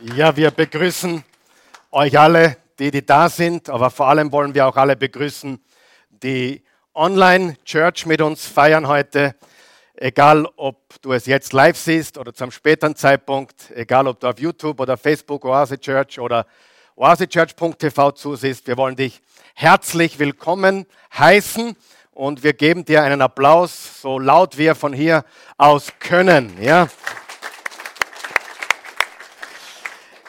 Ja, wir begrüßen euch alle, die, die da sind, aber vor allem wollen wir auch alle begrüßen, die Online-Church mit uns feiern heute. Egal, ob du es jetzt live siehst oder zum späteren Zeitpunkt, egal, ob du auf YouTube oder Facebook Oase Church oder oasechurch.tv zusiehst, wir wollen dich herzlich willkommen heißen und wir geben dir einen Applaus, so laut wir von hier aus können. Ja.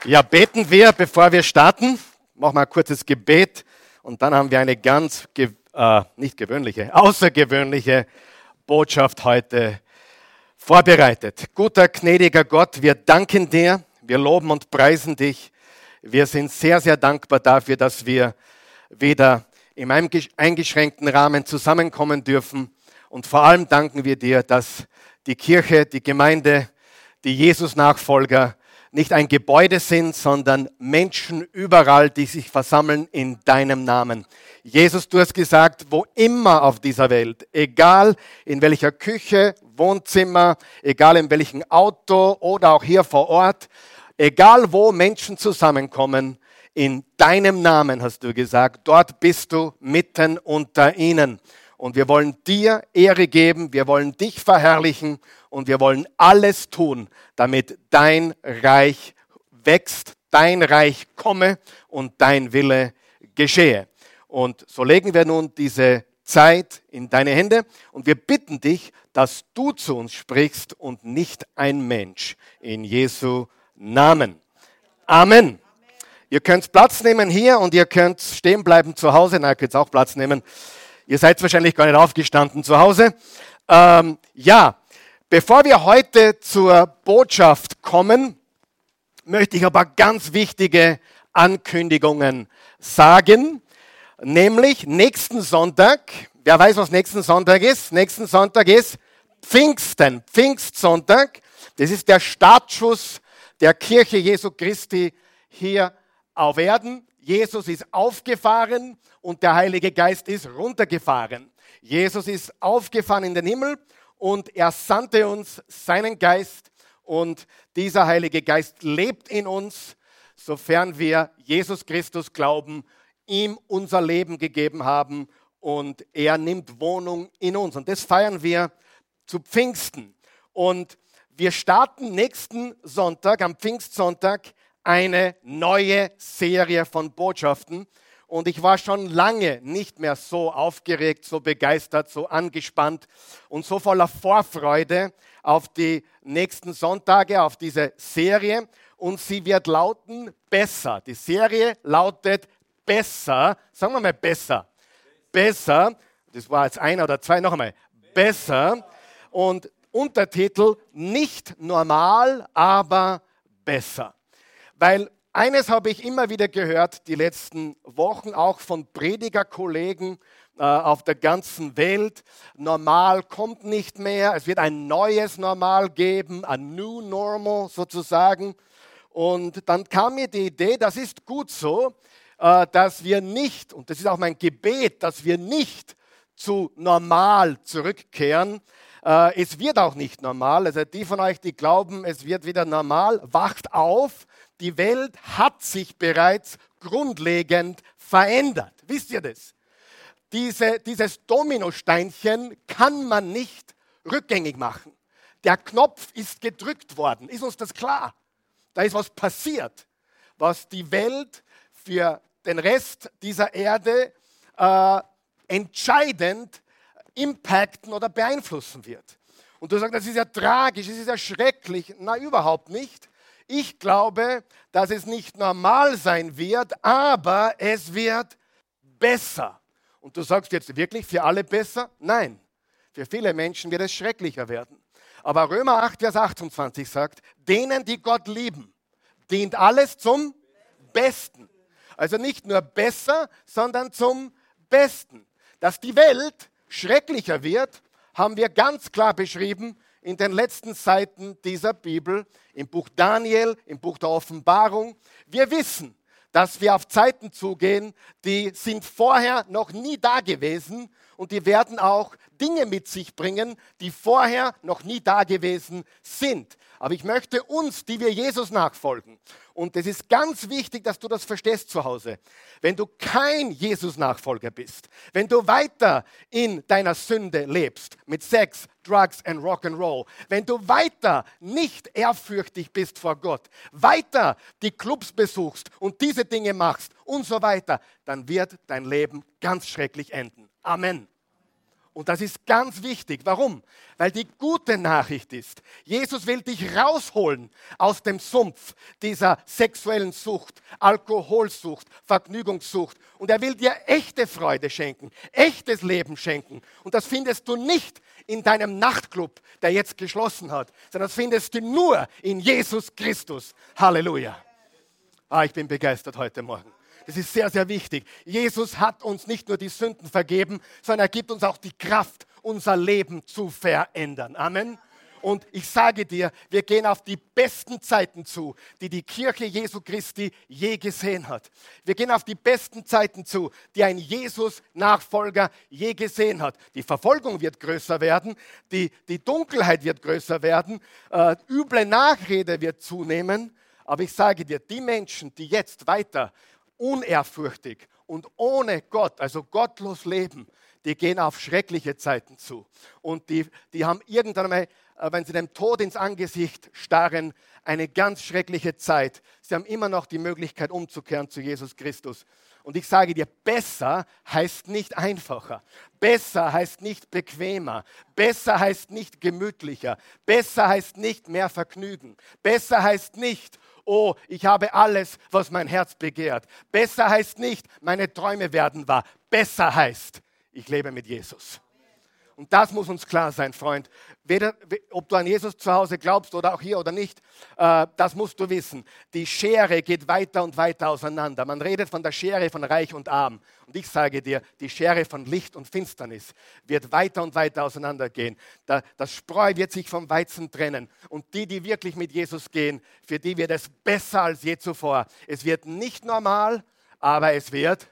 Ja, beten wir, bevor wir starten. Machen wir ein kurzes Gebet und dann haben wir eine ganz, äh, nicht gewöhnliche, außergewöhnliche Botschaft heute vorbereitet. Guter, gnädiger Gott, wir danken dir, wir loben und preisen dich. Wir sind sehr, sehr dankbar dafür, dass wir wieder in einem eingeschränkten Rahmen zusammenkommen dürfen. Und vor allem danken wir dir, dass die Kirche, die Gemeinde, die Jesus-Nachfolger nicht ein Gebäude sind, sondern Menschen überall, die sich versammeln in deinem Namen. Jesus, du hast gesagt, wo immer auf dieser Welt, egal in welcher Küche, Wohnzimmer, egal in welchem Auto oder auch hier vor Ort, egal wo Menschen zusammenkommen, in deinem Namen hast du gesagt, dort bist du mitten unter ihnen. Und wir wollen dir Ehre geben, wir wollen dich verherrlichen und wir wollen alles tun, damit dein Reich wächst, dein Reich komme und dein Wille geschehe. Und so legen wir nun diese Zeit in deine Hände und wir bitten dich, dass du zu uns sprichst und nicht ein Mensch. In Jesu Namen. Amen. Ihr könnt Platz nehmen hier und ihr könnt stehen bleiben zu Hause. Na, ihr könnt auch Platz nehmen. Ihr seid wahrscheinlich gar nicht aufgestanden zu Hause. Ähm, ja, Bevor wir heute zur Botschaft kommen, möchte ich aber ganz wichtige Ankündigungen sagen. Nämlich nächsten Sonntag, wer weiß, was nächsten Sonntag ist? Nächsten Sonntag ist Pfingsten, Pfingstsonntag. Das ist der Startschuss der Kirche Jesu Christi hier auf Erden. Jesus ist aufgefahren und der Heilige Geist ist runtergefahren. Jesus ist aufgefahren in den Himmel und er sandte uns seinen Geist und dieser Heilige Geist lebt in uns, sofern wir Jesus Christus glauben, ihm unser Leben gegeben haben und er nimmt Wohnung in uns. Und das feiern wir zu Pfingsten. Und wir starten nächsten Sonntag, am Pfingstsonntag, eine neue Serie von Botschaften. Und ich war schon lange nicht mehr so aufgeregt, so begeistert, so angespannt und so voller Vorfreude auf die nächsten Sonntage, auf diese Serie. Und sie wird lauten besser. Die Serie lautet besser. Sagen wir mal besser. Besser. Das war jetzt ein oder zwei. Noch einmal. Besser. Und Untertitel nicht normal, aber besser. Weil eines habe ich immer wieder gehört, die letzten Wochen, auch von Predigerkollegen äh, auf der ganzen Welt. Normal kommt nicht mehr. Es wird ein neues Normal geben, ein New Normal sozusagen. Und dann kam mir die Idee, das ist gut so, äh, dass wir nicht, und das ist auch mein Gebet, dass wir nicht zu normal zurückkehren. Äh, es wird auch nicht normal. Also die von euch, die glauben, es wird wieder normal, wacht auf die Welt hat sich bereits grundlegend verändert. Wisst ihr das? Diese, dieses Dominosteinchen kann man nicht rückgängig machen. Der Knopf ist gedrückt worden. Ist uns das klar? Da ist was passiert, was die Welt für den Rest dieser Erde äh, entscheidend impacten oder beeinflussen wird. Und du sagst, das ist ja tragisch, das ist ja schrecklich. Na, überhaupt nicht. Ich glaube, dass es nicht normal sein wird, aber es wird besser. Und du sagst jetzt wirklich für alle besser? Nein. Für viele Menschen wird es schrecklicher werden. Aber Römer 8, Vers 28 sagt, denen, die Gott lieben, dient alles zum Besten. Also nicht nur besser, sondern zum Besten. Dass die Welt schrecklicher wird, haben wir ganz klar beschrieben in den letzten Seiten dieser Bibel, im Buch Daniel, im Buch der Offenbarung. Wir wissen, dass wir auf Zeiten zugehen, die sind vorher noch nie da gewesen und die werden auch Dinge mit sich bringen, die vorher noch nie da gewesen sind. Aber ich möchte uns, die wir Jesus nachfolgen, und es ist ganz wichtig, dass du das verstehst zu Hause, wenn du kein Jesus-Nachfolger bist, wenn du weiter in deiner Sünde lebst, mit Sex, Drugs and Rock'n'Roll, wenn du weiter nicht ehrfürchtig bist vor Gott, weiter die Clubs besuchst und diese Dinge machst und so weiter, dann wird dein Leben ganz schrecklich enden. Amen. Und das ist ganz wichtig. Warum? Weil die gute Nachricht ist, Jesus will dich rausholen aus dem Sumpf dieser sexuellen Sucht, Alkoholsucht, Vergnügungssucht. Und er will dir echte Freude schenken, echtes Leben schenken. Und das findest du nicht in deinem Nachtclub, der jetzt geschlossen hat, sondern das findest du nur in Jesus Christus. Halleluja. Ah, ich bin begeistert heute Morgen. Das ist sehr, sehr wichtig. Jesus hat uns nicht nur die Sünden vergeben, sondern er gibt uns auch die Kraft, unser Leben zu verändern. Amen. Und ich sage dir, wir gehen auf die besten Zeiten zu, die die Kirche Jesu Christi je gesehen hat. Wir gehen auf die besten Zeiten zu, die ein Jesus-Nachfolger je gesehen hat. Die Verfolgung wird größer werden, die, die Dunkelheit wird größer werden, äh, üble Nachrede wird zunehmen. Aber ich sage dir, die Menschen, die jetzt weiter unehrfürchtig und ohne Gott, also gottlos leben, die gehen auf schreckliche Zeiten zu. Und die, die haben irgendwann einmal, äh, wenn sie dem Tod ins Angesicht starren, eine ganz schreckliche Zeit. Sie haben immer noch die Möglichkeit umzukehren zu Jesus Christus. Und ich sage dir, besser heißt nicht einfacher. Besser heißt nicht bequemer. Besser heißt nicht gemütlicher. Besser heißt nicht mehr Vergnügen. Besser heißt nicht, oh, ich habe alles, was mein Herz begehrt. Besser heißt nicht, meine Träume werden wahr. Besser heißt, ich lebe mit Jesus. Und das muss uns klar sein, Freund. Weder, ob du an Jesus zu Hause glaubst oder auch hier oder nicht, äh, das musst du wissen. Die Schere geht weiter und weiter auseinander. Man redet von der Schere von Reich und Arm. Und ich sage dir, die Schere von Licht und Finsternis wird weiter und weiter auseinandergehen. das Spreu wird sich vom Weizen trennen. Und die, die wirklich mit Jesus gehen, für die wird es besser als je zuvor. Es wird nicht normal, aber es wird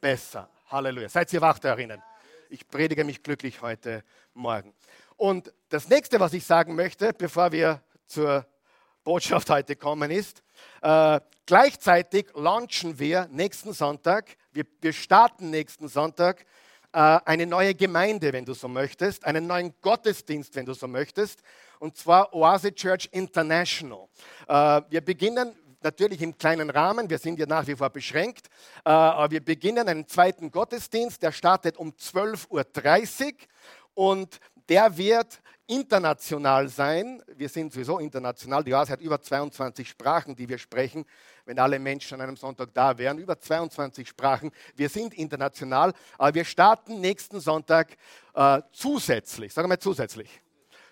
besser. Halleluja. Seid ihr wach darinnen? Ich predige mich glücklich heute Morgen. Und das nächste, was ich sagen möchte, bevor wir zur Botschaft heute kommen, ist, äh, gleichzeitig launchen wir nächsten Sonntag, wir, wir starten nächsten Sonntag äh, eine neue Gemeinde, wenn du so möchtest, einen neuen Gottesdienst, wenn du so möchtest, und zwar Oase Church International. Äh, wir beginnen natürlich im kleinen Rahmen, wir sind ja nach wie vor beschränkt, äh, aber wir beginnen einen zweiten Gottesdienst, der startet um 12.30 Uhr und der wird international sein. Wir sind sowieso international. Die Oase hat über 22 Sprachen, die wir sprechen, wenn alle Menschen an einem Sonntag da wären. Über 22 Sprachen. Wir sind international, aber wir starten nächsten Sonntag äh, zusätzlich, sagen wir zusätzlich,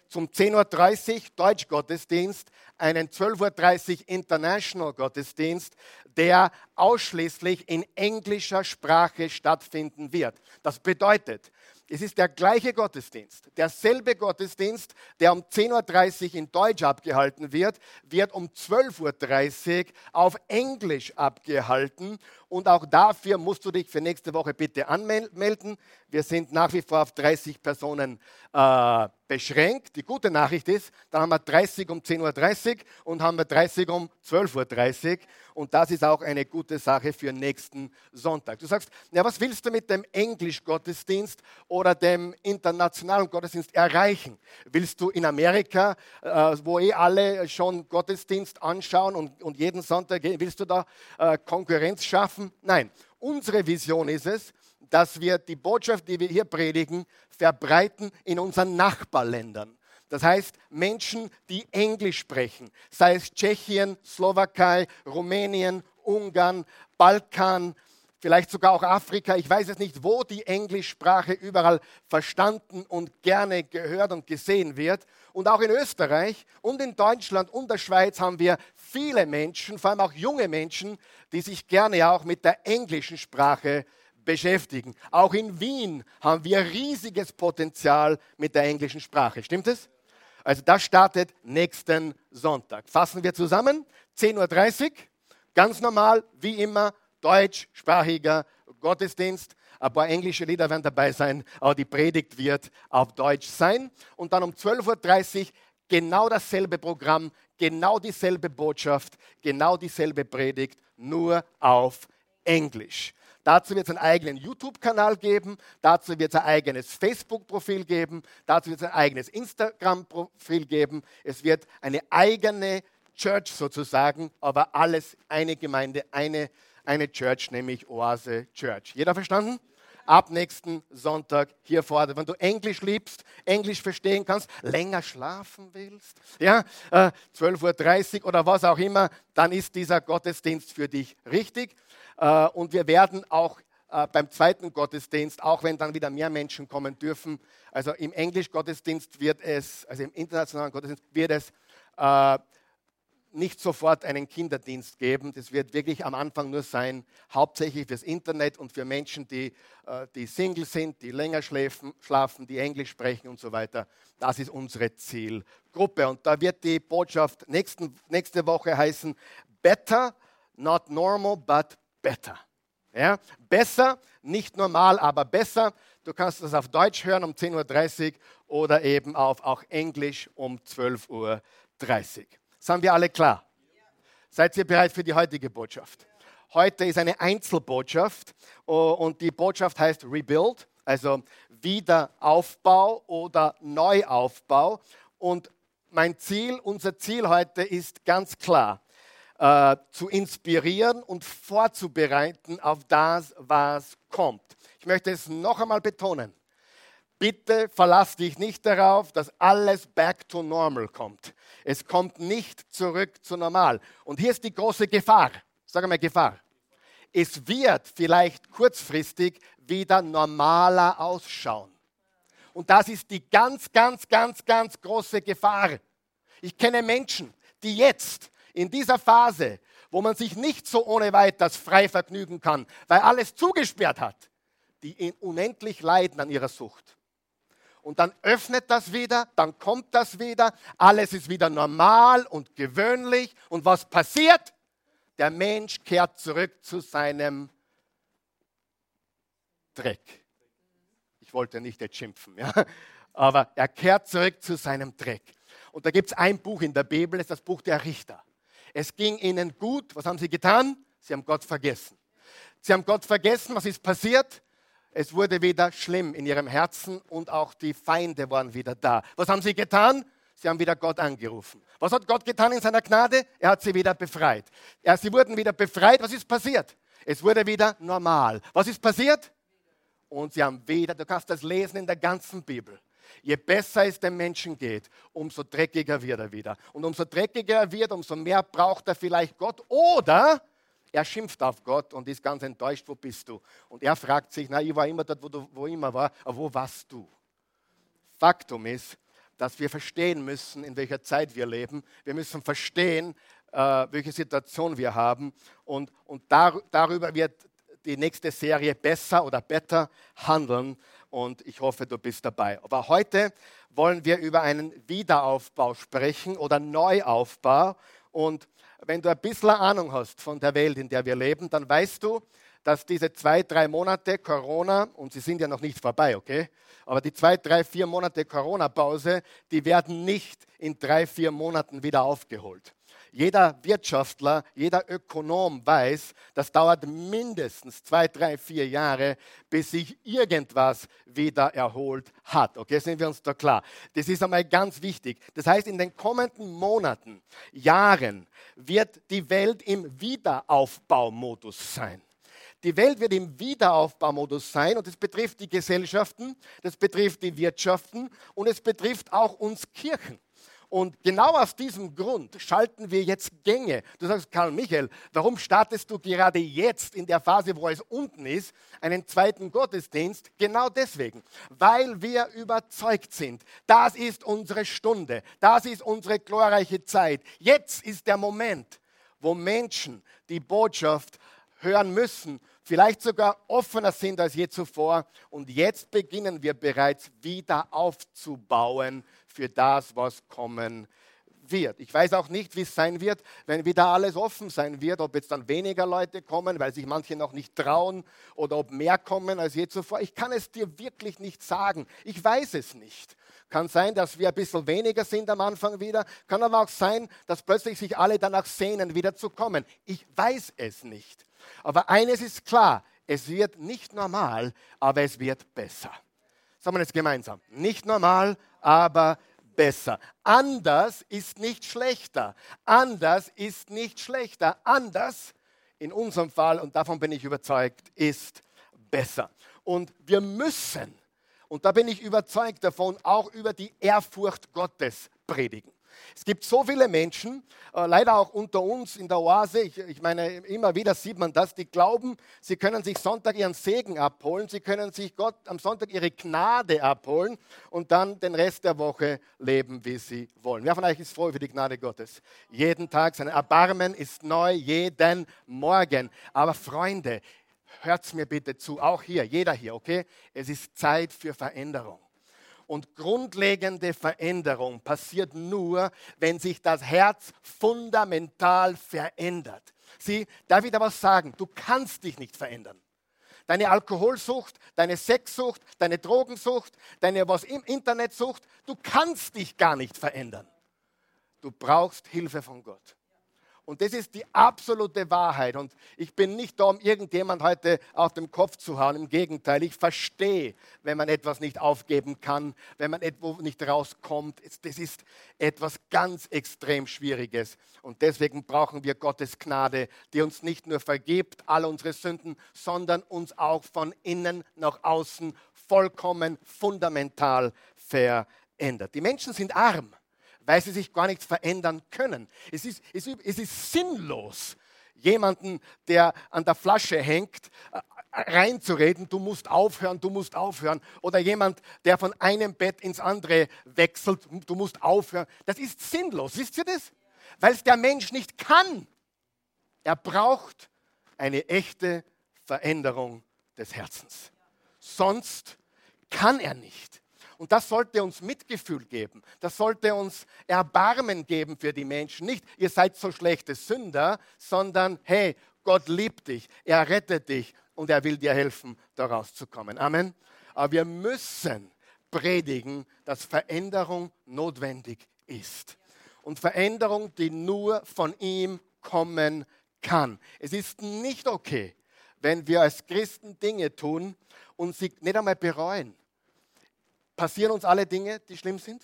zum 10.30 Uhr Deutschgottesdienst, einen 12.30 Uhr International Gottesdienst, der ausschließlich in englischer Sprache stattfinden wird. Das bedeutet, es ist der gleiche Gottesdienst. Derselbe Gottesdienst, der um 10.30 Uhr in Deutsch abgehalten wird, wird um 12.30 Uhr auf Englisch abgehalten. Und auch dafür musst du dich für nächste Woche bitte anmelden. Wir sind nach wie vor auf 30 Personen äh, beschränkt. Die gute Nachricht ist, dann haben wir 30 um 10.30 Uhr und haben wir 30 um 12.30 Uhr. Und das ist auch eine gute Sache für nächsten Sonntag. Du sagst, ja, was willst du mit dem Englisch-Gottesdienst oder dem internationalen Gottesdienst erreichen? Willst du in Amerika, äh, wo eh alle schon Gottesdienst anschauen und, und jeden Sonntag, willst du da äh, Konkurrenz schaffen? Nein, unsere Vision ist es, dass wir die Botschaft, die wir hier predigen, verbreiten in unseren Nachbarländern. Das heißt, Menschen, die Englisch sprechen, sei es Tschechien, Slowakei, Rumänien, Ungarn, Balkan, vielleicht sogar auch Afrika, ich weiß es nicht, wo die Englischsprache überall verstanden und gerne gehört und gesehen wird. Und auch in Österreich und in Deutschland und der Schweiz haben wir viele Menschen, vor allem auch junge Menschen, die sich gerne auch mit der englischen Sprache beschäftigen. Auch in Wien haben wir riesiges Potenzial mit der englischen Sprache. Stimmt es? Also das startet nächsten Sonntag. Fassen wir zusammen. 10.30 Uhr, ganz normal, wie immer, deutschsprachiger Gottesdienst. Ein paar englische Lieder werden dabei sein, aber die Predigt wird auf Deutsch sein. Und dann um 12.30 Uhr genau dasselbe Programm, genau dieselbe Botschaft, genau dieselbe Predigt, nur auf Englisch. Dazu wird es einen eigenen YouTube-Kanal geben, dazu wird es ein eigenes Facebook-Profil geben, dazu wird es ein eigenes Instagram-Profil geben. Es wird eine eigene Church sozusagen, aber alles eine Gemeinde, eine, eine Church, nämlich Oase Church. Jeder verstanden? Ab nächsten Sonntag hier vorne. Wenn du Englisch liebst, Englisch verstehen kannst, länger schlafen willst, ja, äh, 12.30 Uhr oder was auch immer, dann ist dieser Gottesdienst für dich richtig. Äh, und wir werden auch äh, beim zweiten Gottesdienst, auch wenn dann wieder mehr Menschen kommen dürfen, also im Englisch-Gottesdienst wird es, also im internationalen Gottesdienst wird es äh, nicht sofort einen Kinderdienst geben. Das wird wirklich am Anfang nur sein, hauptsächlich fürs Internet und für Menschen, die, äh, die Single sind, die länger schläfen, schlafen, die Englisch sprechen und so weiter. Das ist unsere Zielgruppe. Und da wird die Botschaft nächsten, nächste Woche heißen, Better, not normal, but better. Ja? Besser, nicht normal, aber besser. Du kannst das auf Deutsch hören um 10.30 Uhr oder eben auf auch Englisch um 12.30 Uhr. Sind wir alle klar? Seid ihr bereit für die heutige Botschaft? Heute ist eine Einzelbotschaft oh, und die Botschaft heißt Rebuild, also Wiederaufbau oder Neuaufbau. Und mein Ziel, unser Ziel heute ist ganz klar, äh, zu inspirieren und vorzubereiten auf das, was kommt. Ich möchte es noch einmal betonen. Bitte verlass dich nicht darauf, dass alles back to normal kommt. Es kommt nicht zurück zu normal. Und hier ist die große Gefahr. Sag mal Gefahr. Es wird vielleicht kurzfristig wieder normaler ausschauen. Und das ist die ganz, ganz, ganz, ganz große Gefahr. Ich kenne Menschen, die jetzt in dieser Phase, wo man sich nicht so ohne weiteres frei vergnügen kann, weil alles zugesperrt hat, die unendlich leiden an ihrer Sucht und dann öffnet das wieder, dann kommt das wieder, alles ist wieder normal und gewöhnlich. Und was passiert? Der Mensch kehrt zurück zu seinem Dreck. Ich wollte nicht jetzt schimpfen, ja? aber er kehrt zurück zu seinem Dreck. Und da gibt es ein Buch in der Bibel, das ist das Buch der Richter. Es ging ihnen gut, was haben sie getan? Sie haben Gott vergessen. Sie haben Gott vergessen, was ist passiert? Es wurde wieder schlimm in ihrem Herzen und auch die Feinde waren wieder da. Was haben sie getan? Sie haben wieder Gott angerufen. Was hat Gott getan in seiner Gnade? Er hat sie wieder befreit. Ja, sie wurden wieder befreit. Was ist passiert? Es wurde wieder normal. Was ist passiert? Und sie haben wieder, du kannst das lesen in der ganzen Bibel. Je besser es dem Menschen geht, umso dreckiger wird er wieder. Und umso dreckiger er wird, umso mehr braucht er vielleicht Gott. Oder er schimpft auf Gott und ist ganz enttäuscht, wo bist du? Und er fragt sich, na, ich war immer dort, wo du wo immer war, aber wo warst du? Faktum ist, dass wir verstehen müssen, in welcher Zeit wir leben. Wir müssen verstehen, äh, welche Situation wir haben. Und, und dar, darüber wird die nächste Serie besser oder better handeln. Und ich hoffe, du bist dabei. Aber heute wollen wir über einen Wiederaufbau sprechen oder Neuaufbau. Und wenn du ein bisschen Ahnung hast von der Welt, in der wir leben, dann weißt du, dass diese zwei, drei Monate Corona, und sie sind ja noch nicht vorbei, okay? Aber die zwei, drei, vier Monate Corona-Pause, die werden nicht in drei, vier Monaten wieder aufgeholt. Jeder Wirtschaftler, jeder Ökonom weiß, das dauert mindestens zwei, drei, vier Jahre, bis sich irgendwas wieder erholt hat. Okay, sind wir uns da klar? Das ist einmal ganz wichtig. Das heißt, in den kommenden Monaten, Jahren wird die Welt im Wiederaufbaumodus sein. Die Welt wird im Wiederaufbaumodus sein und das betrifft die Gesellschaften, das betrifft die Wirtschaften und es betrifft auch uns Kirchen. Und genau aus diesem Grund schalten wir jetzt Gänge. Du sagst, Karl Michael, warum startest du gerade jetzt in der Phase, wo es unten ist, einen zweiten Gottesdienst? Genau deswegen, weil wir überzeugt sind, das ist unsere Stunde, das ist unsere glorreiche Zeit. Jetzt ist der Moment, wo Menschen die Botschaft hören müssen, vielleicht sogar offener sind als je zuvor. Und jetzt beginnen wir bereits wieder aufzubauen für das, was kommen wird. Ich weiß auch nicht, wie es sein wird, wenn wieder alles offen sein wird, ob jetzt dann weniger Leute kommen, weil sich manche noch nicht trauen oder ob mehr kommen als je zuvor. Ich kann es dir wirklich nicht sagen. Ich weiß es nicht. Kann sein, dass wir ein bisschen weniger sind am Anfang wieder. Kann aber auch sein, dass plötzlich sich alle danach sehnen, wieder zu kommen. Ich weiß es nicht. Aber eines ist klar, es wird nicht normal, aber es wird besser. Sagen wir jetzt gemeinsam. Nicht normal, aber besser. Anders ist nicht schlechter. Anders ist nicht schlechter. Anders, in unserem Fall, und davon bin ich überzeugt, ist besser. Und wir müssen, und da bin ich überzeugt davon, auch über die Ehrfurcht Gottes predigen. Es gibt so viele Menschen, äh, leider auch unter uns in der Oase, ich, meine, immer wieder sieht man das, die glauben, sie können sich Sonntag ihren Segen abholen, sie können sich Gott am Sonntag ihre Gnade abholen und dann den Rest der Woche leben, wie sie wollen. Wer von euch ist froh über die Gnade Gottes? Jeden Tag, sein Erbarmen ist neu, jeden Morgen. Aber Freunde, hört's mir bitte zu, auch hier, jeder hier, okay? Es ist Zeit für Veränderung. Und grundlegende Veränderung passiert nur, wenn sich das Herz fundamental verändert. Sieh, darf ich da was sagen? Du kannst dich nicht verändern. Deine Alkoholsucht, deine Sexsucht, deine Drogensucht, deine was im Internetsucht, du kannst dich gar nicht verändern. Du brauchst Hilfe von Gott. Und das ist die absolute Wahrheit. Und ich bin nicht da, um irgendjemand heute auf den Kopf zu hauen. Im Gegenteil, ich verstehe, wenn man etwas nicht aufgeben kann, wenn man etwo nicht rauskommt. Das ist etwas ganz extrem Schwieriges. Und deswegen brauchen wir Gottes Gnade, die uns nicht nur vergibt, alle unsere Sünden, sondern uns auch von innen nach außen vollkommen fundamental verändert. Die Menschen sind arm weil sie sich gar nicht verändern können. Es ist, es ist sinnlos, jemanden, der an der Flasche hängt, äh, reinzureden, du musst aufhören, du musst aufhören. Oder jemand, der von einem Bett ins andere wechselt, du musst aufhören. Das ist sinnlos, wisst ihr das? Weil es der Mensch nicht kann. Er braucht eine echte Veränderung des Herzens. Sonst kann er nicht. Und das sollte uns Mitgefühl geben. Das sollte uns Erbarmen geben für die Menschen. Nicht, ihr seid so schlechte Sünder, sondern hey, Gott liebt dich, er rettet dich und er will dir helfen, da rauszukommen. Amen. Aber wir müssen predigen, dass Veränderung notwendig ist. Und Veränderung, die nur von ihm kommen kann. Es ist nicht okay, wenn wir als Christen Dinge tun und sie nicht einmal bereuen. Passieren uns alle Dinge, die schlimm sind?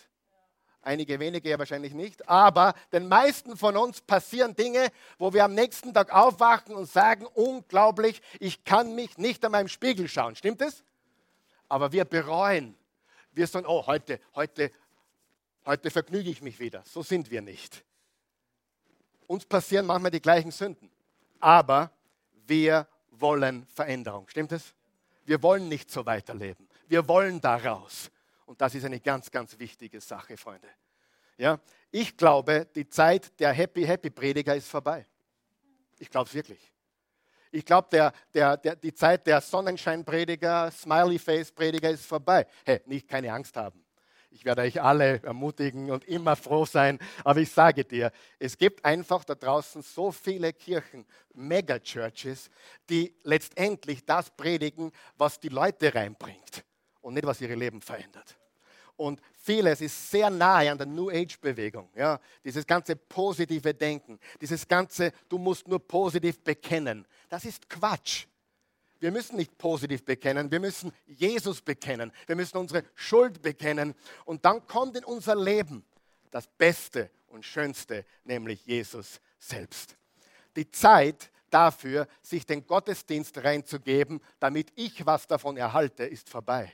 Einige wenige ja wahrscheinlich nicht. Aber den meisten von uns passieren Dinge, wo wir am nächsten Tag aufwachen und sagen, unglaublich, ich kann mich nicht an meinem Spiegel schauen. Stimmt es? Aber wir bereuen. Wir sagen, oh, heute, heute, heute vergnüge ich mich wieder. So sind wir nicht. Uns passieren manchmal die gleichen Sünden. Aber wir wollen Veränderung. Stimmt es? Wir wollen nicht so weiterleben. Wir wollen daraus. Und das ist eine ganz, ganz wichtige Sache, Freunde. Ja, ich glaube, die Zeit der Happy, Happy Prediger ist vorbei. Ich glaube es wirklich. Ich glaube, der, der, der, die Zeit der Sonnenschein-Prediger, Smiley-Face-Prediger ist vorbei. Hey, nicht keine Angst haben. Ich werde euch alle ermutigen und immer froh sein. Aber ich sage dir, es gibt einfach da draußen so viele Kirchen, Megachurches, die letztendlich das predigen, was die Leute reinbringt und nicht, was ihre Leben verändert. Und vieles ist sehr nahe an der New Age-Bewegung. Ja? Dieses ganze positive Denken, dieses ganze, du musst nur positiv bekennen. Das ist Quatsch. Wir müssen nicht positiv bekennen, wir müssen Jesus bekennen, wir müssen unsere Schuld bekennen und dann kommt in unser Leben das Beste und Schönste, nämlich Jesus selbst. Die Zeit dafür, sich den Gottesdienst reinzugeben, damit ich was davon erhalte, ist vorbei.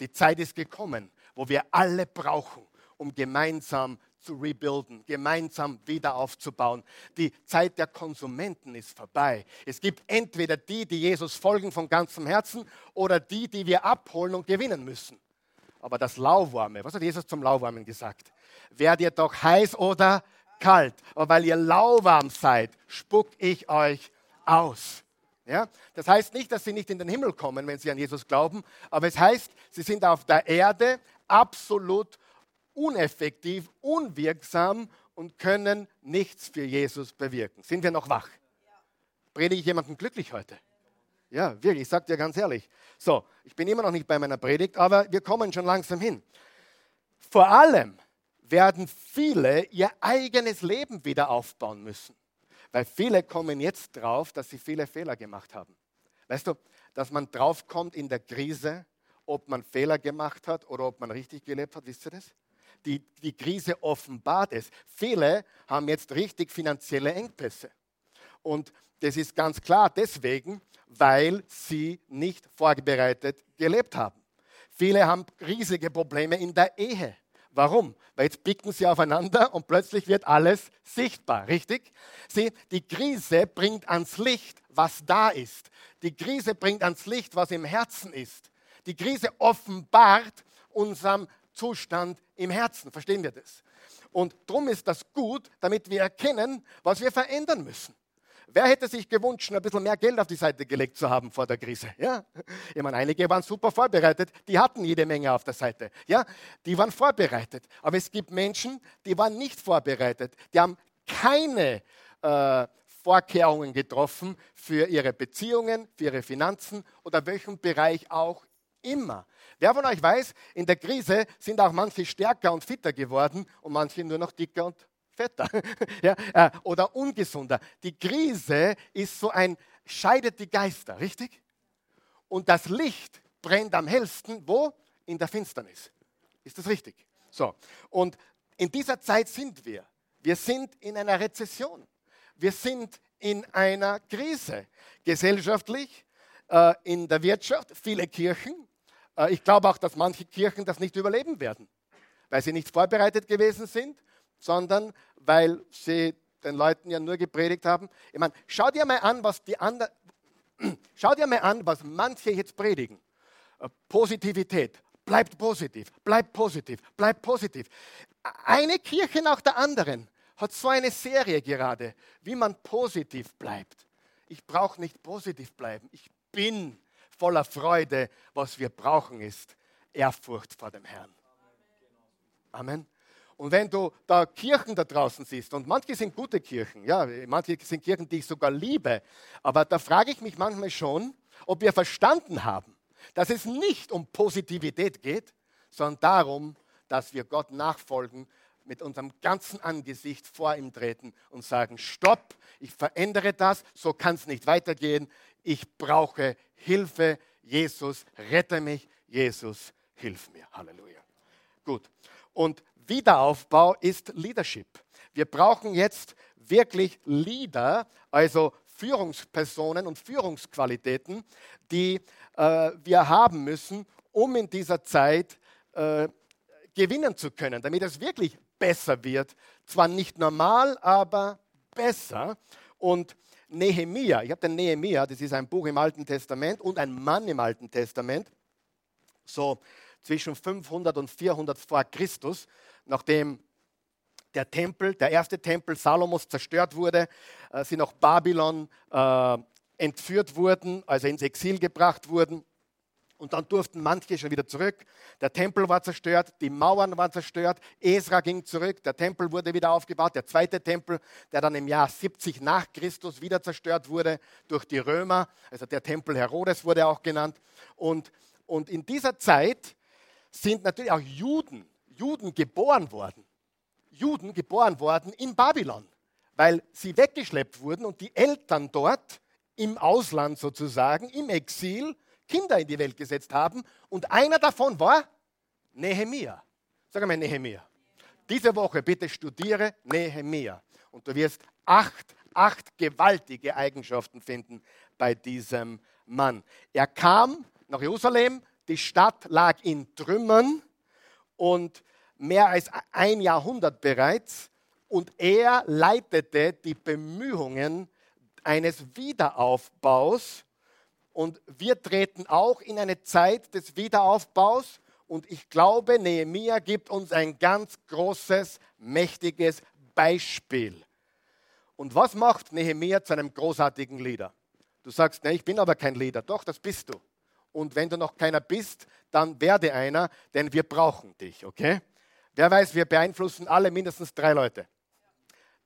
Die Zeit ist gekommen, wo wir alle brauchen, um gemeinsam zu rebuilden, gemeinsam wieder aufzubauen. Die Zeit der Konsumenten ist vorbei. Es gibt entweder die, die Jesus folgen von ganzem Herzen, oder die, die wir abholen und gewinnen müssen. Aber das Lauwarme, was hat Jesus zum Lauwarmen gesagt? Werdet ihr doch heiß oder kalt? Aber weil ihr lauwarm seid, spuck ich euch aus. Ja? Das heißt nicht, dass sie nicht in den Himmel kommen, wenn sie an Jesus glauben, aber es heißt, sie sind auf der Erde absolut uneffektiv, unwirksam und können nichts für Jesus bewirken. Sind wir noch wach? Predige ich jemanden glücklich heute? Ja, wirklich, ich sage dir ganz ehrlich. So, ich bin immer noch nicht bei meiner Predigt, aber wir kommen schon langsam hin. Vor allem werden viele ihr eigenes Leben wieder aufbauen müssen. Weil viele kommen jetzt drauf, dass sie viele Fehler gemacht haben. Weißt du, dass man draufkommt in der Krise, ob man Fehler gemacht hat oder ob man richtig gelebt hat, wisst ihr das? Die, die Krise offenbart es. Viele haben jetzt richtig finanzielle Engpässe. Und das ist ganz klar deswegen, weil sie nicht vorbereitet gelebt haben. Viele haben riesige Probleme in der Ehe. Warum? Weil jetzt picken sie aufeinander und plötzlich wird alles sichtbar, richtig? Sie, die Krise bringt ans Licht, was da ist. Die Krise bringt ans Licht, was im Herzen ist. Die Krise offenbart unseren Zustand im Herzen. Verstehen wir das? Und darum ist das gut, damit wir erkennen, was wir verändern müssen. Wer hätte sich gewünscht, ein bisschen mehr Geld auf die Seite gelegt zu haben vor der Krise? Ja? Ich meine, einige waren super vorbereitet, die hatten jede Menge auf der Seite. Ja? Die waren vorbereitet. Aber es gibt Menschen, die waren nicht vorbereitet. Die haben keine äh, Vorkehrungen getroffen für ihre Beziehungen, für ihre Finanzen oder welchen Bereich auch immer. Wer von euch weiß, in der Krise sind auch manche stärker und fitter geworden und manche nur noch dicker und fetter ja, äh, oder ungesunder. Die Krise ist so ein, scheidet die Geister, richtig? Und das Licht brennt am hellsten, wo? In der Finsternis. Ist das richtig? So, und in dieser Zeit sind wir. Wir sind in einer Rezession. Wir sind in einer Krise. Gesellschaftlich, äh, in der Wirtschaft, viele Kirchen. Äh, ich glaube auch, dass manche Kirchen das nicht überleben werden, weil sie nicht vorbereitet gewesen sind sondern weil sie den Leuten ja nur gepredigt haben. Ich meine, schau dir mal an, was die anderen, schau dir mal an, was manche jetzt predigen. Äh, Positivität, bleibt positiv, bleibt positiv, bleibt positiv. Eine Kirche nach der anderen hat so eine Serie gerade, wie man positiv bleibt. Ich brauche nicht positiv bleiben. Ich bin voller Freude. Was wir brauchen ist Ehrfurcht vor dem Herrn. Amen. Und wenn du da Kirchen da draußen siehst, und manche sind gute Kirchen, ja, manche sind Kirchen, die ich sogar liebe, aber da frage ich mich manchmal schon, ob wir verstanden haben, dass es nicht um Positivität geht, sondern darum, dass wir Gott nachfolgen, mit unserem ganzen Angesicht vor ihm treten und sagen, stopp, ich verändere das, so kann es nicht weitergehen, ich brauche Hilfe, Jesus, rette mich, Jesus, hilf mir. Halleluja. Gut. Und Wiederaufbau ist Leadership. Wir brauchen jetzt wirklich Leader, also Führungspersonen und Führungsqualitäten, die äh, wir haben müssen, um in dieser Zeit äh, gewinnen zu können, damit es wirklich besser wird. Zwar nicht normal, aber besser. Und Nehemia, ich habe den Nehemia, das ist ein Buch im Alten Testament und ein Mann im Alten Testament, so zwischen 500 und 400 vor Christus nachdem der Tempel, der erste Tempel Salomos zerstört wurde, äh, sie nach Babylon äh, entführt wurden, also ins Exil gebracht wurden. Und dann durften manche schon wieder zurück. Der Tempel war zerstört, die Mauern waren zerstört, Esra ging zurück, der Tempel wurde wieder aufgebaut, der zweite Tempel, der dann im Jahr 70 nach Christus wieder zerstört wurde durch die Römer, also der Tempel Herodes wurde auch genannt. Und, und in dieser Zeit sind natürlich auch Juden Juden geboren worden. Juden geboren worden in Babylon, weil sie weggeschleppt wurden und die Eltern dort im Ausland sozusagen, im Exil, Kinder in die Welt gesetzt haben. Und einer davon war Nehemia. Sag mal Nehemia. Diese Woche bitte studiere Nehemia. Und du wirst acht, acht gewaltige Eigenschaften finden bei diesem Mann. Er kam nach Jerusalem, die Stadt lag in Trümmern und mehr als ein Jahrhundert bereits. Und er leitete die Bemühungen eines Wiederaufbaus. Und wir treten auch in eine Zeit des Wiederaufbaus. Und ich glaube, Nehemia gibt uns ein ganz großes, mächtiges Beispiel. Und was macht Nehemia zu einem großartigen Leader? Du sagst, ne, ich bin aber kein Leader. Doch, das bist du. Und wenn du noch keiner bist, dann werde einer, denn wir brauchen dich, okay? Wer weiß, wir beeinflussen alle mindestens drei Leute.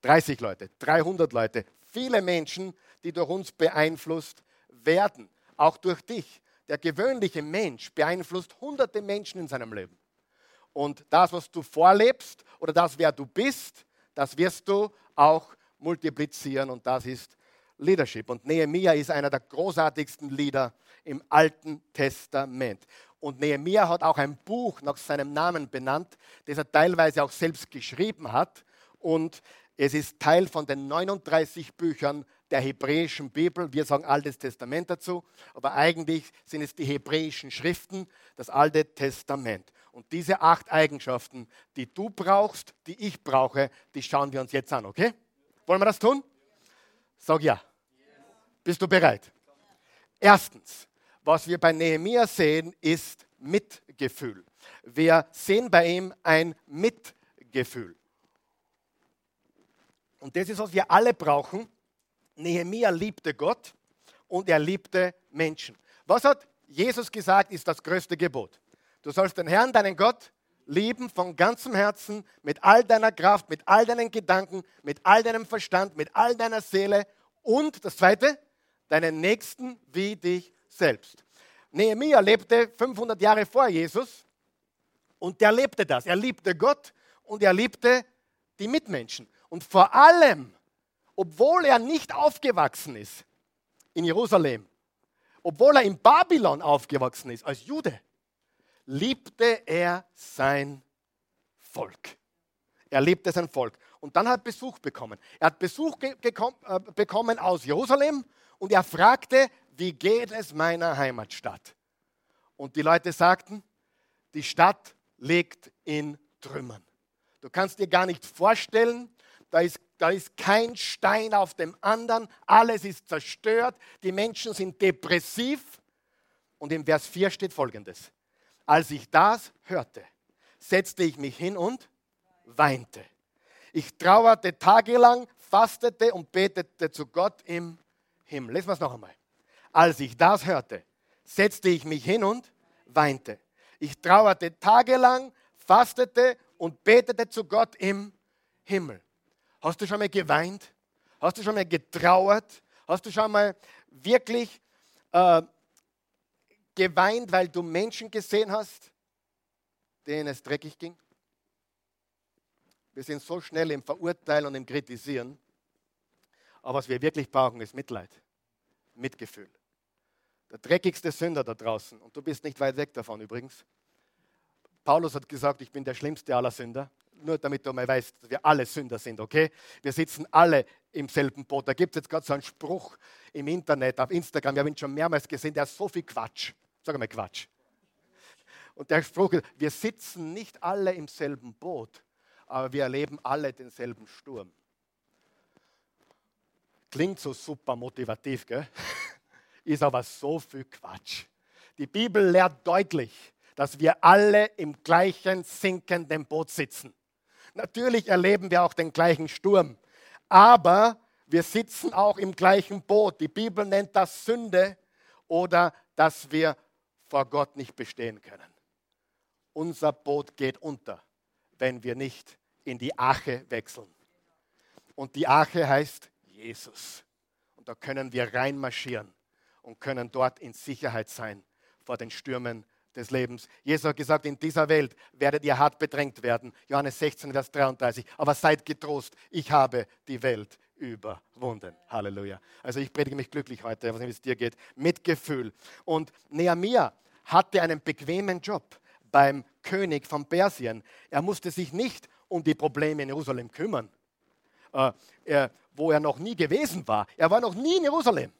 30 Leute, 300 Leute, viele Menschen, die durch uns beeinflusst werden, auch durch dich. Der gewöhnliche Mensch beeinflusst hunderte Menschen in seinem Leben. Und das, was du vorlebst oder das, wer du bist, das wirst du auch multiplizieren und das ist Leadership. Und Nehemiah ist einer der großartigsten Lieder im Alten Testament. Und Nehemiah hat auch ein Buch nach seinem Namen benannt, das er teilweise auch selbst geschrieben hat. Und es ist Teil von den 39 Büchern der hebräischen Bibel. Wir sagen Altes Testament dazu, aber eigentlich sind es die hebräischen Schriften, das Alte Testament. Und diese acht Eigenschaften, die du brauchst, die ich brauche, die schauen wir uns jetzt an, okay? Wollen wir das tun? Sag ja. Bist du bereit? Erstens, was wir bei Nehemiah sehen, ist Mitgefühl. Wir sehen bei ihm ein Mitgefühl. Und das ist, was wir alle brauchen. Nehemiah liebte Gott und er liebte Menschen. Was hat Jesus gesagt, ist das größte Gebot? Du sollst den Herrn, deinen Gott, lieben von ganzem Herzen, mit all deiner Kraft, mit all deinen Gedanken, mit all deinem Verstand, mit all deiner Seele und das zweite, deinen Nächsten wie dich selbst. Nehemiah lebte 500 Jahre vor Jesus und der lebte das. Er liebte Gott und er liebte die Mitmenschen. Und vor allem, obwohl er nicht aufgewachsen ist in Jerusalem, obwohl er in Babylon aufgewachsen ist als Jude, liebte er sein Volk. Er liebte sein Volk. Und dann hat er Besuch bekommen. Er hat Besuch äh, bekommen aus Jerusalem und er fragte, wie geht es meiner Heimatstadt? Und die Leute sagten, die Stadt liegt in Trümmern. Du kannst dir gar nicht vorstellen, da ist, da ist kein Stein auf dem anderen, alles ist zerstört, die Menschen sind depressiv. Und im Vers 4 steht folgendes. Als ich das hörte, setzte ich mich hin und weinte. Ich trauerte tagelang, fastete und betete zu Gott im Himmel. Lesen wir es noch einmal. Als ich das hörte, setzte ich mich hin und weinte. Ich trauerte tagelang, fastete und betete zu Gott im Himmel. Hast du schon mal geweint? Hast du schon mal getrauert? Hast du schon mal wirklich äh, geweint, weil du Menschen gesehen hast, denen es dreckig ging? Wir sind so schnell im Verurteilen und im Kritisieren. Aber was wir wirklich brauchen, ist Mitleid, Mitgefühl. Der dreckigste Sünder da draußen, und du bist nicht weit weg davon übrigens. Paulus hat gesagt, ich bin der schlimmste aller Sünder. Nur damit du mal weißt, dass wir alle Sünder sind, okay? Wir sitzen alle im selben Boot. Da gibt es jetzt gerade so einen Spruch im Internet, auf Instagram, wir haben ihn schon mehrmals gesehen, der ist so viel Quatsch. Sag mal Quatsch. Und der Spruch ist, wir sitzen nicht alle im selben Boot, aber wir erleben alle denselben Sturm. Klingt so super motivativ, gell? ist aber so viel Quatsch. Die Bibel lehrt deutlich, dass wir alle im gleichen sinkenden Boot sitzen. Natürlich erleben wir auch den gleichen Sturm, aber wir sitzen auch im gleichen Boot. Die Bibel nennt das Sünde oder dass wir vor Gott nicht bestehen können. Unser Boot geht unter, wenn wir nicht in die Arche wechseln. Und die Arche heißt Jesus. Und da können wir reinmarschieren und können dort in Sicherheit sein vor den Stürmen des Lebens. Jesus hat gesagt, in dieser Welt werdet ihr hart bedrängt werden. Johannes 16, Vers 33. Aber seid getrost, ich habe die Welt überwunden. Halleluja. Also ich predige mich glücklich heute, was es dir geht, mit Gefühl. Und Nehemiah hatte einen bequemen Job beim König von Persien. Er musste sich nicht um die Probleme in Jerusalem kümmern, äh, wo er noch nie gewesen war. Er war noch nie in Jerusalem.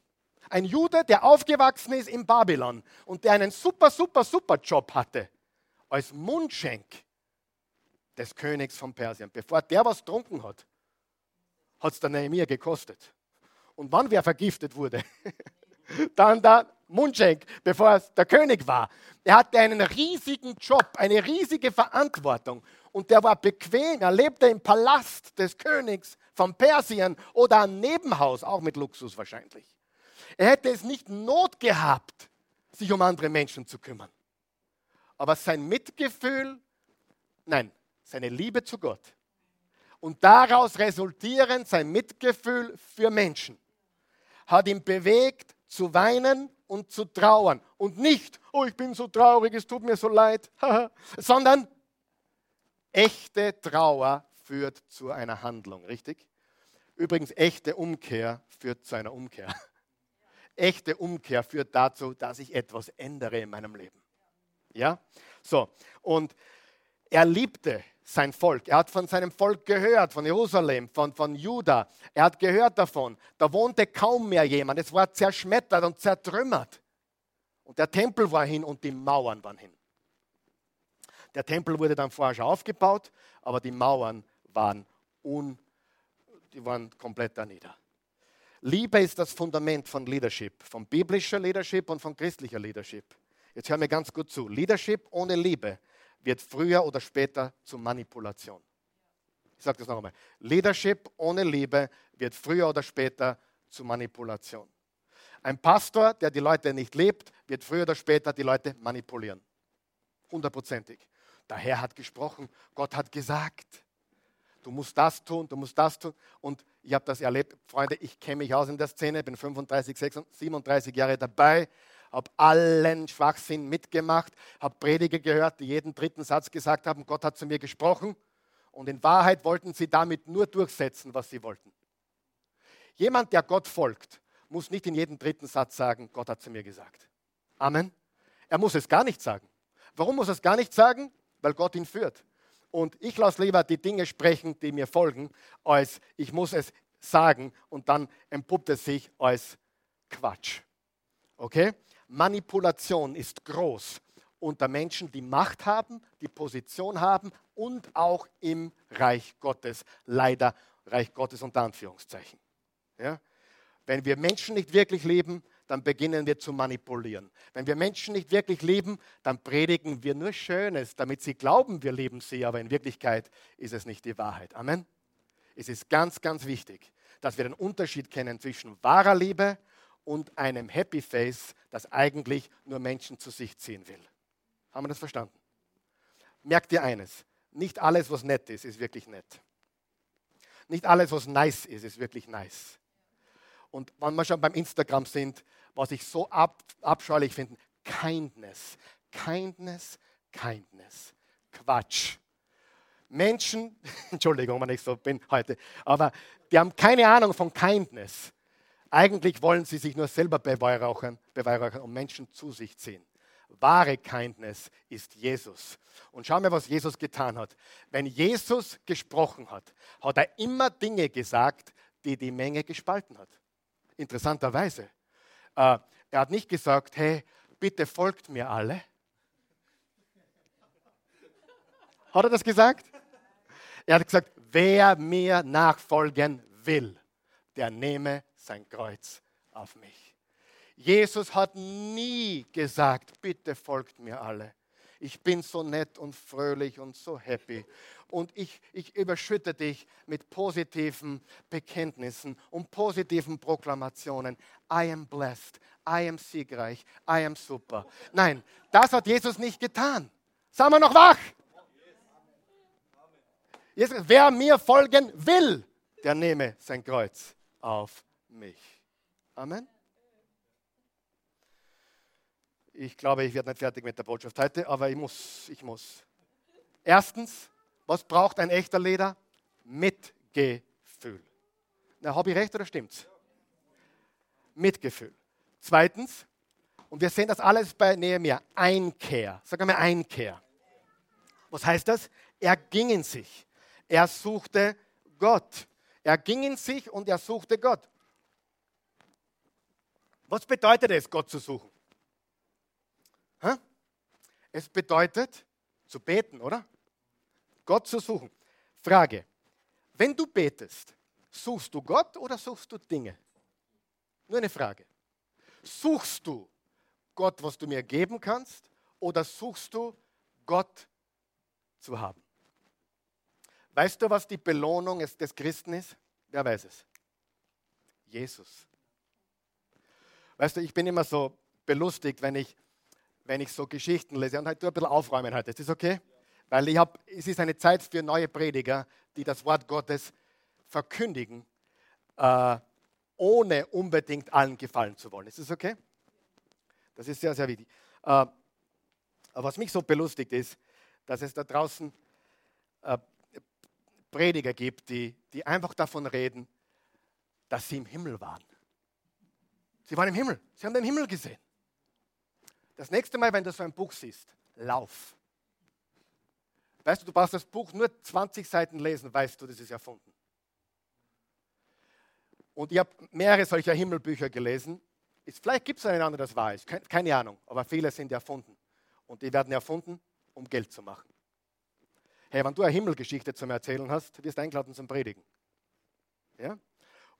Ein Jude, der aufgewachsen ist in Babylon und der einen super, super, super Job hatte als Mundschenk des Königs von Persien. Bevor der was trunken hat, hat es der Nehemiah gekostet. Und wann wer vergiftet wurde, dann der Mundschenk, bevor es der König war. Er hatte einen riesigen Job, eine riesige Verantwortung. Und der war bequem. Er lebte im Palast des Königs von Persien oder ein Nebenhaus, auch mit Luxus wahrscheinlich. Er hätte es nicht Not gehabt, sich um andere Menschen zu kümmern. Aber sein Mitgefühl, nein, seine Liebe zu Gott Und daraus resultierend sein Mitgefühl für Menschen hat ihn bewegt zu weinen und zu trauern. Und nicht, oh, ich bin so traurig, es tut mir so leid, sondern echte Trauer führt zu einer Handlung, richtig? Übrigens, echte Umkehr führt zu einer Umkehr. Echte Umkehr führt dazu, dass ich etwas ändere in meinem Leben. Ja? So, und er liebte sein Volk. Er hat von seinem Volk gehört, von Jerusalem, von, von Juda. Er hat gehört davon. Da wohnte kaum mehr jemand. Es war zerschmettert und zertrümmert. Und der Tempel war hin und die Mauern waren hin. Der Tempel wurde dann vorher schon aufgebaut, aber die Mauern waren, un, die waren komplett da nieder. Liebe ist das Fundament von Leadership, von biblischer Leadership und von christlicher Leadership. Jetzt hör mir ganz gut zu. Leadership ohne Liebe wird früher oder später zu Manipulation. Ich sage das noch einmal. Leadership ohne Liebe wird früher oder später zu Manipulation. Ein Pastor, der die Leute nicht lebt, wird früher oder später die Leute manipulieren. Hundertprozentig. Der Herr hat gesprochen, Gott hat gesagt, du musst das tun, du musst das tun. Und ich habe das erlebt, Freunde, ich kenne mich aus in der Szene, bin 35, 36, 37 Jahre dabei habe allen Schwachsinn mitgemacht, habe Prediger gehört, die jeden dritten Satz gesagt haben, Gott hat zu mir gesprochen. Und in Wahrheit wollten sie damit nur durchsetzen, was sie wollten. Jemand, der Gott folgt, muss nicht in jedem dritten Satz sagen, Gott hat zu mir gesagt. Amen. Er muss es gar nicht sagen. Warum muss er es gar nicht sagen? Weil Gott ihn führt. Und ich lasse lieber die Dinge sprechen, die mir folgen, als ich muss es sagen und dann entpuppt es sich als Quatsch. Okay? Manipulation ist groß unter Menschen, die Macht haben, die Position haben und auch im Reich Gottes. Leider Reich Gottes unter Anführungszeichen. Ja? Wenn wir Menschen nicht wirklich lieben, dann beginnen wir zu manipulieren. Wenn wir Menschen nicht wirklich lieben, dann predigen wir nur Schönes, damit sie glauben, wir lieben sie, aber in Wirklichkeit ist es nicht die Wahrheit. Amen. Es ist ganz, ganz wichtig, dass wir den Unterschied kennen zwischen wahrer Liebe und einem Happy Face, das eigentlich nur Menschen zu sich ziehen will. Haben wir das verstanden? Merkt ihr eines, nicht alles, was nett ist, ist wirklich nett. Nicht alles, was nice ist, ist wirklich nice. Und wenn wir schon beim Instagram sind, was ich so ab, abscheulich finde, Kindness, Kindness, Kindness. Quatsch. Menschen, Entschuldigung, wenn ich so bin heute, aber die haben keine Ahnung von Kindness. Eigentlich wollen sie sich nur selber beweihräuchern, beweihräuchern und Menschen zu sich ziehen. Wahre Kindness ist Jesus. Und schau mal, was Jesus getan hat. Wenn Jesus gesprochen hat, hat er immer Dinge gesagt, die die Menge gespalten hat. Interessanterweise. Äh, er hat nicht gesagt, hey, bitte folgt mir alle. Hat er das gesagt? Er hat gesagt, wer mir nachfolgen will, der nehme sein Kreuz auf mich. Jesus hat nie gesagt, bitte folgt mir alle. Ich bin so nett und fröhlich und so happy. Und ich, ich überschütte dich mit positiven Bekenntnissen und positiven Proklamationen. I am blessed, I am siegreich, I am super. Nein, das hat Jesus nicht getan. Sagen wir noch wach? Jesus, wer mir folgen will, der nehme sein Kreuz auf mich. Amen. Ich glaube, ich werde nicht fertig mit der Botschaft heute, aber ich muss, ich muss. Erstens, was braucht ein echter Leder? Mitgefühl. Na, habe ich recht oder stimmt's? Mitgefühl. Zweitens, und wir sehen das alles bei Nehemiah, Einkehr. Sag einmal Einkehr. Was heißt das? Er ging in sich. Er suchte Gott. Er ging in sich und er suchte Gott. Was bedeutet es, Gott zu suchen? Es bedeutet zu beten, oder? Gott zu suchen. Frage, wenn du betest, suchst du Gott oder suchst du Dinge? Nur eine Frage. Suchst du Gott, was du mir geben kannst, oder suchst du Gott zu haben? Weißt du, was die Belohnung des Christen ist? Wer weiß es? Jesus. Weißt du, ich bin immer so belustigt, wenn ich, wenn ich so Geschichten lese und halt ein bisschen aufräumen heute. Ist das okay? Weil ich hab, es ist eine Zeit für neue Prediger, die das Wort Gottes verkündigen, äh, ohne unbedingt allen gefallen zu wollen. Ist das okay? Das ist sehr, sehr wichtig. Äh, was mich so belustigt ist, dass es da draußen äh, Prediger gibt, die, die einfach davon reden, dass sie im Himmel waren. Sie waren im Himmel. Sie haben den Himmel gesehen. Das nächste Mal, wenn du so ein Buch siehst, lauf. Weißt du, du brauchst das Buch nur 20 Seiten lesen, weißt du, das ist erfunden. Und ich habe mehrere solcher Himmelbücher gelesen. Vielleicht gibt es einen anderen, das wahr ist. Keine, Ahnung. Aber viele sind erfunden. Und die werden erfunden, um Geld zu machen. Hey, wenn du eine Himmelgeschichte zum Erzählen hast, wirst du eingeladen zum Predigen. Ja?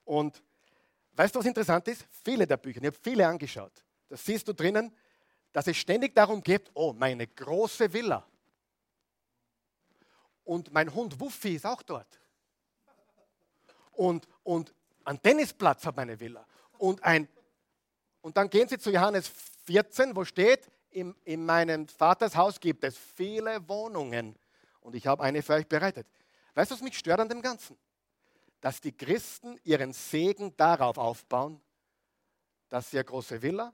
Und weißt du, was interessant ist? Viele der Bücher, ich habe viele angeschaut. Da siehst du drinnen, dass es ständig darum geht, oh, meine große Villa. Und mein Hund Wuffi ist auch dort. Und, und ein Tennisplatz hat meine Villa. Und, ein, und dann gehen sie zu Johannes 14, wo steht, in, in meinem Vaters Haus gibt es viele Wohnungen. Und ich habe eine für euch bereitet. Weißt du, was mich stört an dem Ganzen? Dass die Christen ihren Segen darauf aufbauen, dass sie eine große Villa,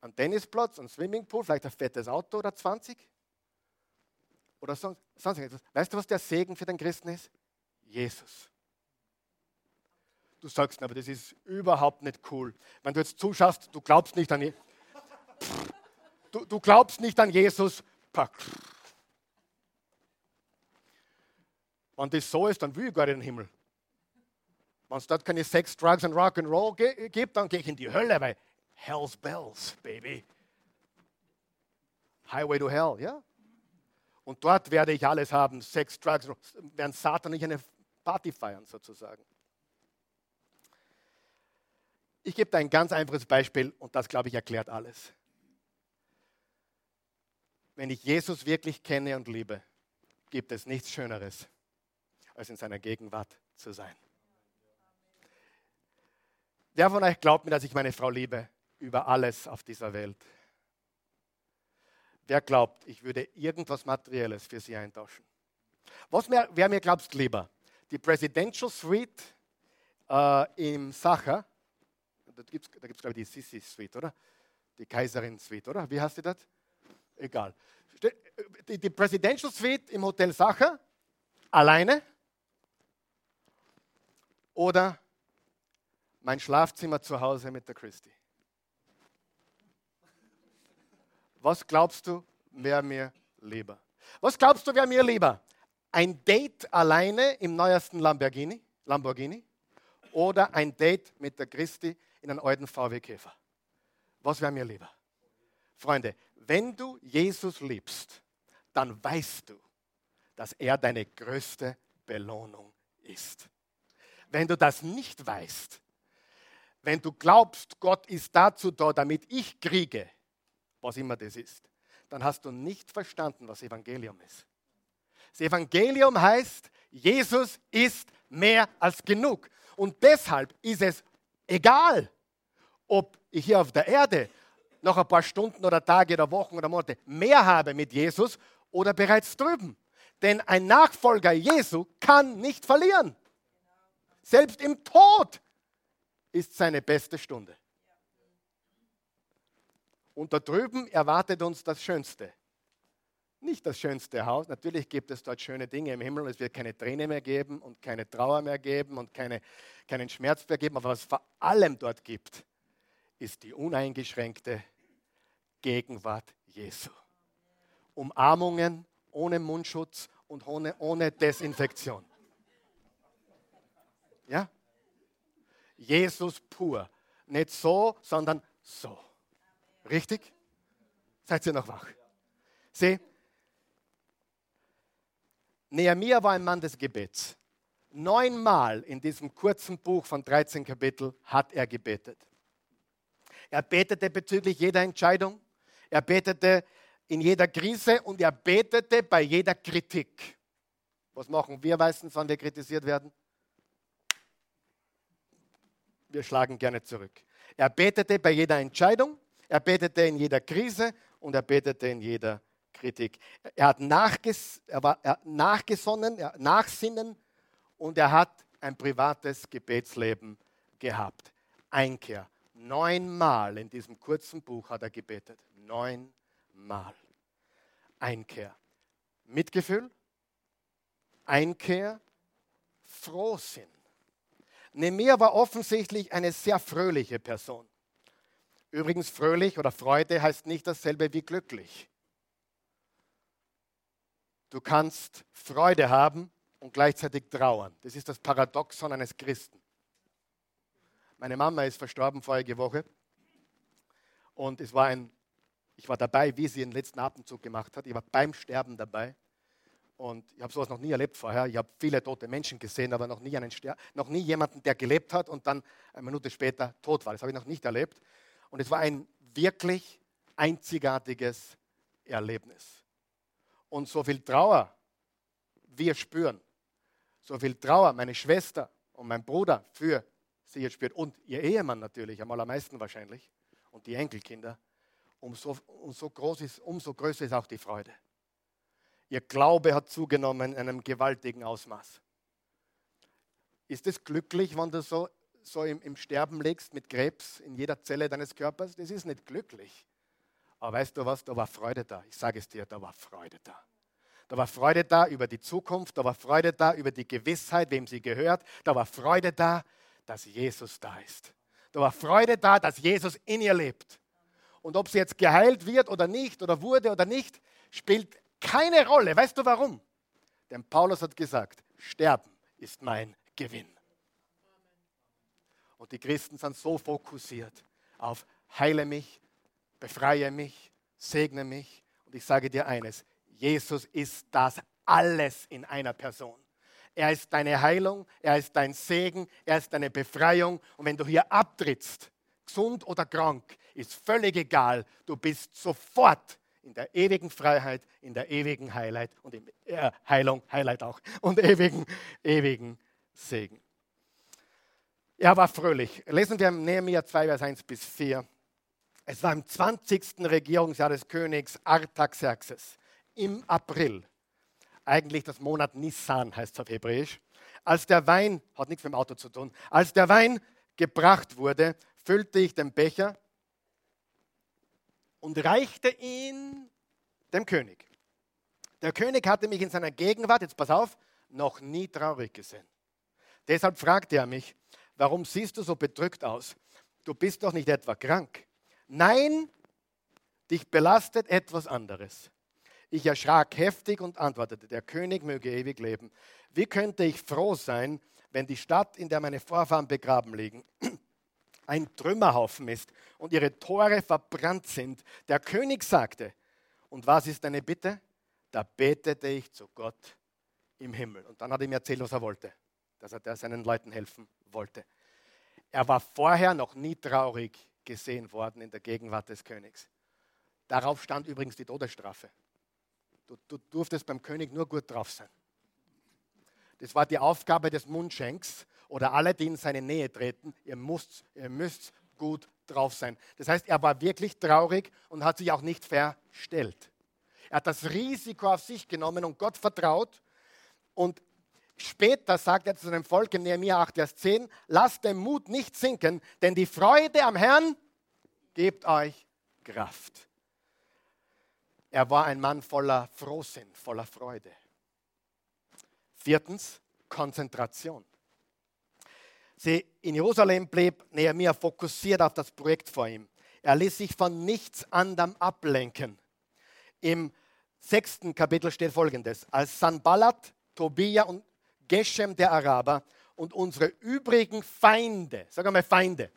einen Tennisplatz, einen Swimmingpool, vielleicht ein fettes Auto oder 20 oder sonst, sonst etwas. Weißt du, was der Segen für den Christen ist? Jesus. Du sagst, aber das ist überhaupt nicht cool. Wenn du jetzt zuschaust, du glaubst nicht an, du, du glaubst nicht an Jesus. Wenn das so ist, dann will ich gar nicht in den Himmel. Wenn es dort keine Sex, Drugs und Rock'n'Roll gibt, dann gehe ich in die Hölle, weil Hell's Bells, Baby. Highway to Hell, ja? Und dort werde ich alles haben, Sex, Drugs, werden Satan nicht eine Party feiern, sozusagen. Ich gebe da ein ganz einfaches Beispiel und das, glaube ich, erklärt alles. Wenn ich Jesus wirklich kenne und liebe, gibt es nichts Schöneres, als in seiner Gegenwart zu sein. Wer von euch glaubt mir, dass ich meine Frau liebe? Über alles auf dieser Welt. Wer glaubt, ich würde irgendwas Materielles für sie eintauschen? Was mehr, wer mir glaubst lieber? Die Presidential Suite äh, im Sacher, da gibt es, da gibt's, glaube ich, die Sissi Suite, oder? Die Kaiserin Suite, oder? Wie heißt die das? Egal. Die, die Presidential Suite im Hotel Sacher, alleine oder mein Schlafzimmer zu Hause mit der Christie? Was glaubst du, wer mir lieber? Was glaubst du, wer mir lieber? Ein Date alleine im neuesten Lamborghini, Lamborghini oder ein Date mit der Christi in einem alten VW Käfer? Was wäre mir lieber? Freunde, wenn du Jesus liebst, dann weißt du, dass er deine größte Belohnung ist. Wenn du das nicht weißt, wenn du glaubst, Gott ist dazu da, damit ich kriege, was immer das ist, dann hast du nicht verstanden, was Evangelium ist. Das Evangelium heißt, Jesus ist mehr als genug. Und deshalb ist es egal, ob ich hier auf der Erde noch ein paar Stunden oder Tage oder Wochen oder Monate mehr habe mit Jesus oder bereits drüben. Denn ein Nachfolger Jesu kann nicht verlieren. Selbst im Tod ist seine beste Stunde. Und da drüben erwartet uns das Schönste. Nicht das schönste Haus. Natürlich gibt es dort schöne Dinge im Himmel. Es wird keine Träne mehr geben und keine Trauer mehr geben und keine, keinen Schmerz mehr geben. Aber was vor allem dort gibt, ist die uneingeschränkte Gegenwart Jesu. Umarmungen ohne Mundschutz und ohne, ohne Desinfektion. Ja? Jesus pur. Nicht so, sondern so. Richtig? Seid ihr noch wach? Sieh, Nehemiah war ein Mann des Gebets. Neunmal in diesem kurzen Buch von 13 Kapitel hat er gebetet. Er betete bezüglich jeder Entscheidung, er betete in jeder Krise und er betete bei jeder Kritik. Was machen wir meistens, wenn wir kritisiert werden? Wir schlagen gerne zurück. Er betete bei jeder Entscheidung, er betete in jeder Krise und er betete in jeder Kritik. Er hat, nachges er war, er nachgesonnen, er nachsinnen und er hat ein privates Gebetsleben gehabt. Einkehr. Neunmal in diesem kurzen Buch hat er gebetet. Neunmal. Einkehr. Mitgefühl, Einkehr, Frohsinn. Nehemiah war offensichtlich eine sehr fröhliche Person. Übrigens, fröhlich oder Freude heißt nicht dasselbe wie glücklich. Du kannst Freude haben und gleichzeitig trauern. Das ist das Paradoxon eines Christen. Meine Mama ist verstorben vorige Woche und es war ein, ich war dabei, wie sie den letzten Atemzug gemacht hat. Ich war beim Sterben dabei und ich habe sowas noch nie erlebt vorher. Ich habe viele tote Menschen gesehen, aber noch nie, einen noch nie jemanden, der gelebt hat und dann eine Minute später tot war. Das habe ich noch nicht erlebt. Und es war ein wirklich einzigartiges Erlebnis. Und so viel Trauer wir spüren, so viel Trauer meine Schwester und mein Bruder für sie jetzt spürt und ihr Ehemann natürlich, am allermeisten wahrscheinlich, und die Enkelkinder, umso, umso, groß ist, umso größer ist auch die Freude. Ihr Glaube hat zugenommen in einem gewaltigen Ausmaß. Ist es glücklich, wenn du so so im, im Sterben legst mit Krebs in jeder Zelle deines Körpers, das ist nicht glücklich. Aber weißt du was, da war Freude da. Ich sage es dir, da war Freude da. Da war Freude da über die Zukunft, da war Freude da über die Gewissheit, wem sie gehört. Da war Freude da, dass Jesus da ist. Da war Freude da, dass Jesus in ihr lebt. Und ob sie jetzt geheilt wird oder nicht, oder wurde oder nicht, spielt keine Rolle. Weißt du warum? Denn Paulus hat gesagt, Sterben ist mein Gewinn. Und die Christen sind so fokussiert auf heile mich, befreie mich, segne mich. Und ich sage dir eines, Jesus ist das alles in einer Person. Er ist deine Heilung, er ist dein Segen, er ist deine Befreiung. Und wenn du hier abtrittst, gesund oder krank, ist völlig egal. Du bist sofort in der ewigen Freiheit, in der ewigen Heiligkeit und in äh, Heilung, Highlight auch und ewigen, ewigen Segen. Er war fröhlich. Lesen wir Nehemiah 2, Vers 1 bis 4. Es war im 20. Regierungsjahr des Königs Artaxerxes im April. Eigentlich das Monat Nissan heißt es auf Hebräisch. Als der Wein, hat nichts mit dem Auto zu tun, als der Wein gebracht wurde, füllte ich den Becher und reichte ihn dem König. Der König hatte mich in seiner Gegenwart, jetzt pass auf, noch nie traurig gesehen. Deshalb fragte er mich, warum siehst du so bedrückt aus? Du bist doch nicht etwa krank. Nein, dich belastet etwas anderes. Ich erschrak heftig und antwortete, der König möge ewig leben. Wie könnte ich froh sein, wenn die Stadt, in der meine Vorfahren begraben liegen, ein Trümmerhaufen ist und ihre Tore verbrannt sind? Der König sagte, und was ist deine Bitte? Da betete ich zu Gott im Himmel. Und dann hat er mir erzählt, was er wollte, dass er seinen Leuten helfen wollte. Er war vorher noch nie traurig gesehen worden in der Gegenwart des Königs. Darauf stand übrigens die Todesstrafe. Du, du durftest beim König nur gut drauf sein. Das war die Aufgabe des Mundschenks oder alle, die in seine Nähe treten. Ihr müsst, ihr müsst gut drauf sein. Das heißt, er war wirklich traurig und hat sich auch nicht verstellt. Er hat das Risiko auf sich genommen und Gott vertraut. Und Später sagt er zu seinem Volk in Nehemiah 8, Vers 10, lasst den Mut nicht sinken, denn die Freude am Herrn gibt euch Kraft. Er war ein Mann voller Frohsinn, voller Freude. Viertens, Konzentration. Sie, in Jerusalem blieb Nehemiah fokussiert auf das Projekt vor ihm. Er ließ sich von nichts anderem ablenken. Im sechsten Kapitel steht folgendes: Als Sanballat, Tobia und Geshem der Araber und unsere übrigen Feinde, sagen wir mal Feinde,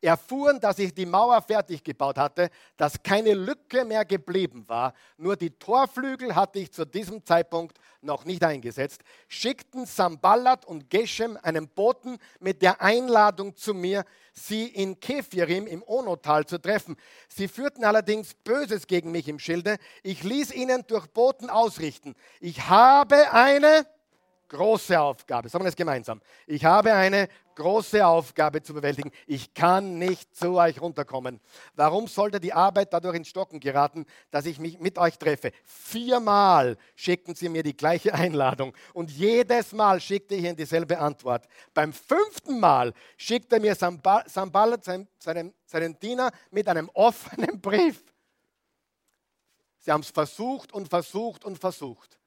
erfuhren, dass ich die Mauer fertig gebaut hatte, dass keine Lücke mehr geblieben war, nur die Torflügel hatte ich zu diesem Zeitpunkt noch nicht eingesetzt, schickten Samballat und Geshem einen Boten mit der Einladung zu mir, sie in Kephirim im Onotal zu treffen. Sie führten allerdings Böses gegen mich im Schilde. Ich ließ ihnen durch Boten ausrichten. Ich habe eine große Aufgabe. Sagen wir das gemeinsam. Ich habe eine große Aufgabe zu bewältigen. Ich kann nicht zu euch runterkommen. Warum sollte die Arbeit dadurch ins Stocken geraten, dass ich mich mit euch treffe? Viermal schickten sie mir die gleiche Einladung und jedes Mal schickte ich ihnen dieselbe Antwort. Beim fünften Mal schickte mir Sambalat, seinen, seinen Diener, mit einem offenen Brief. Sie haben es versucht und versucht und versucht,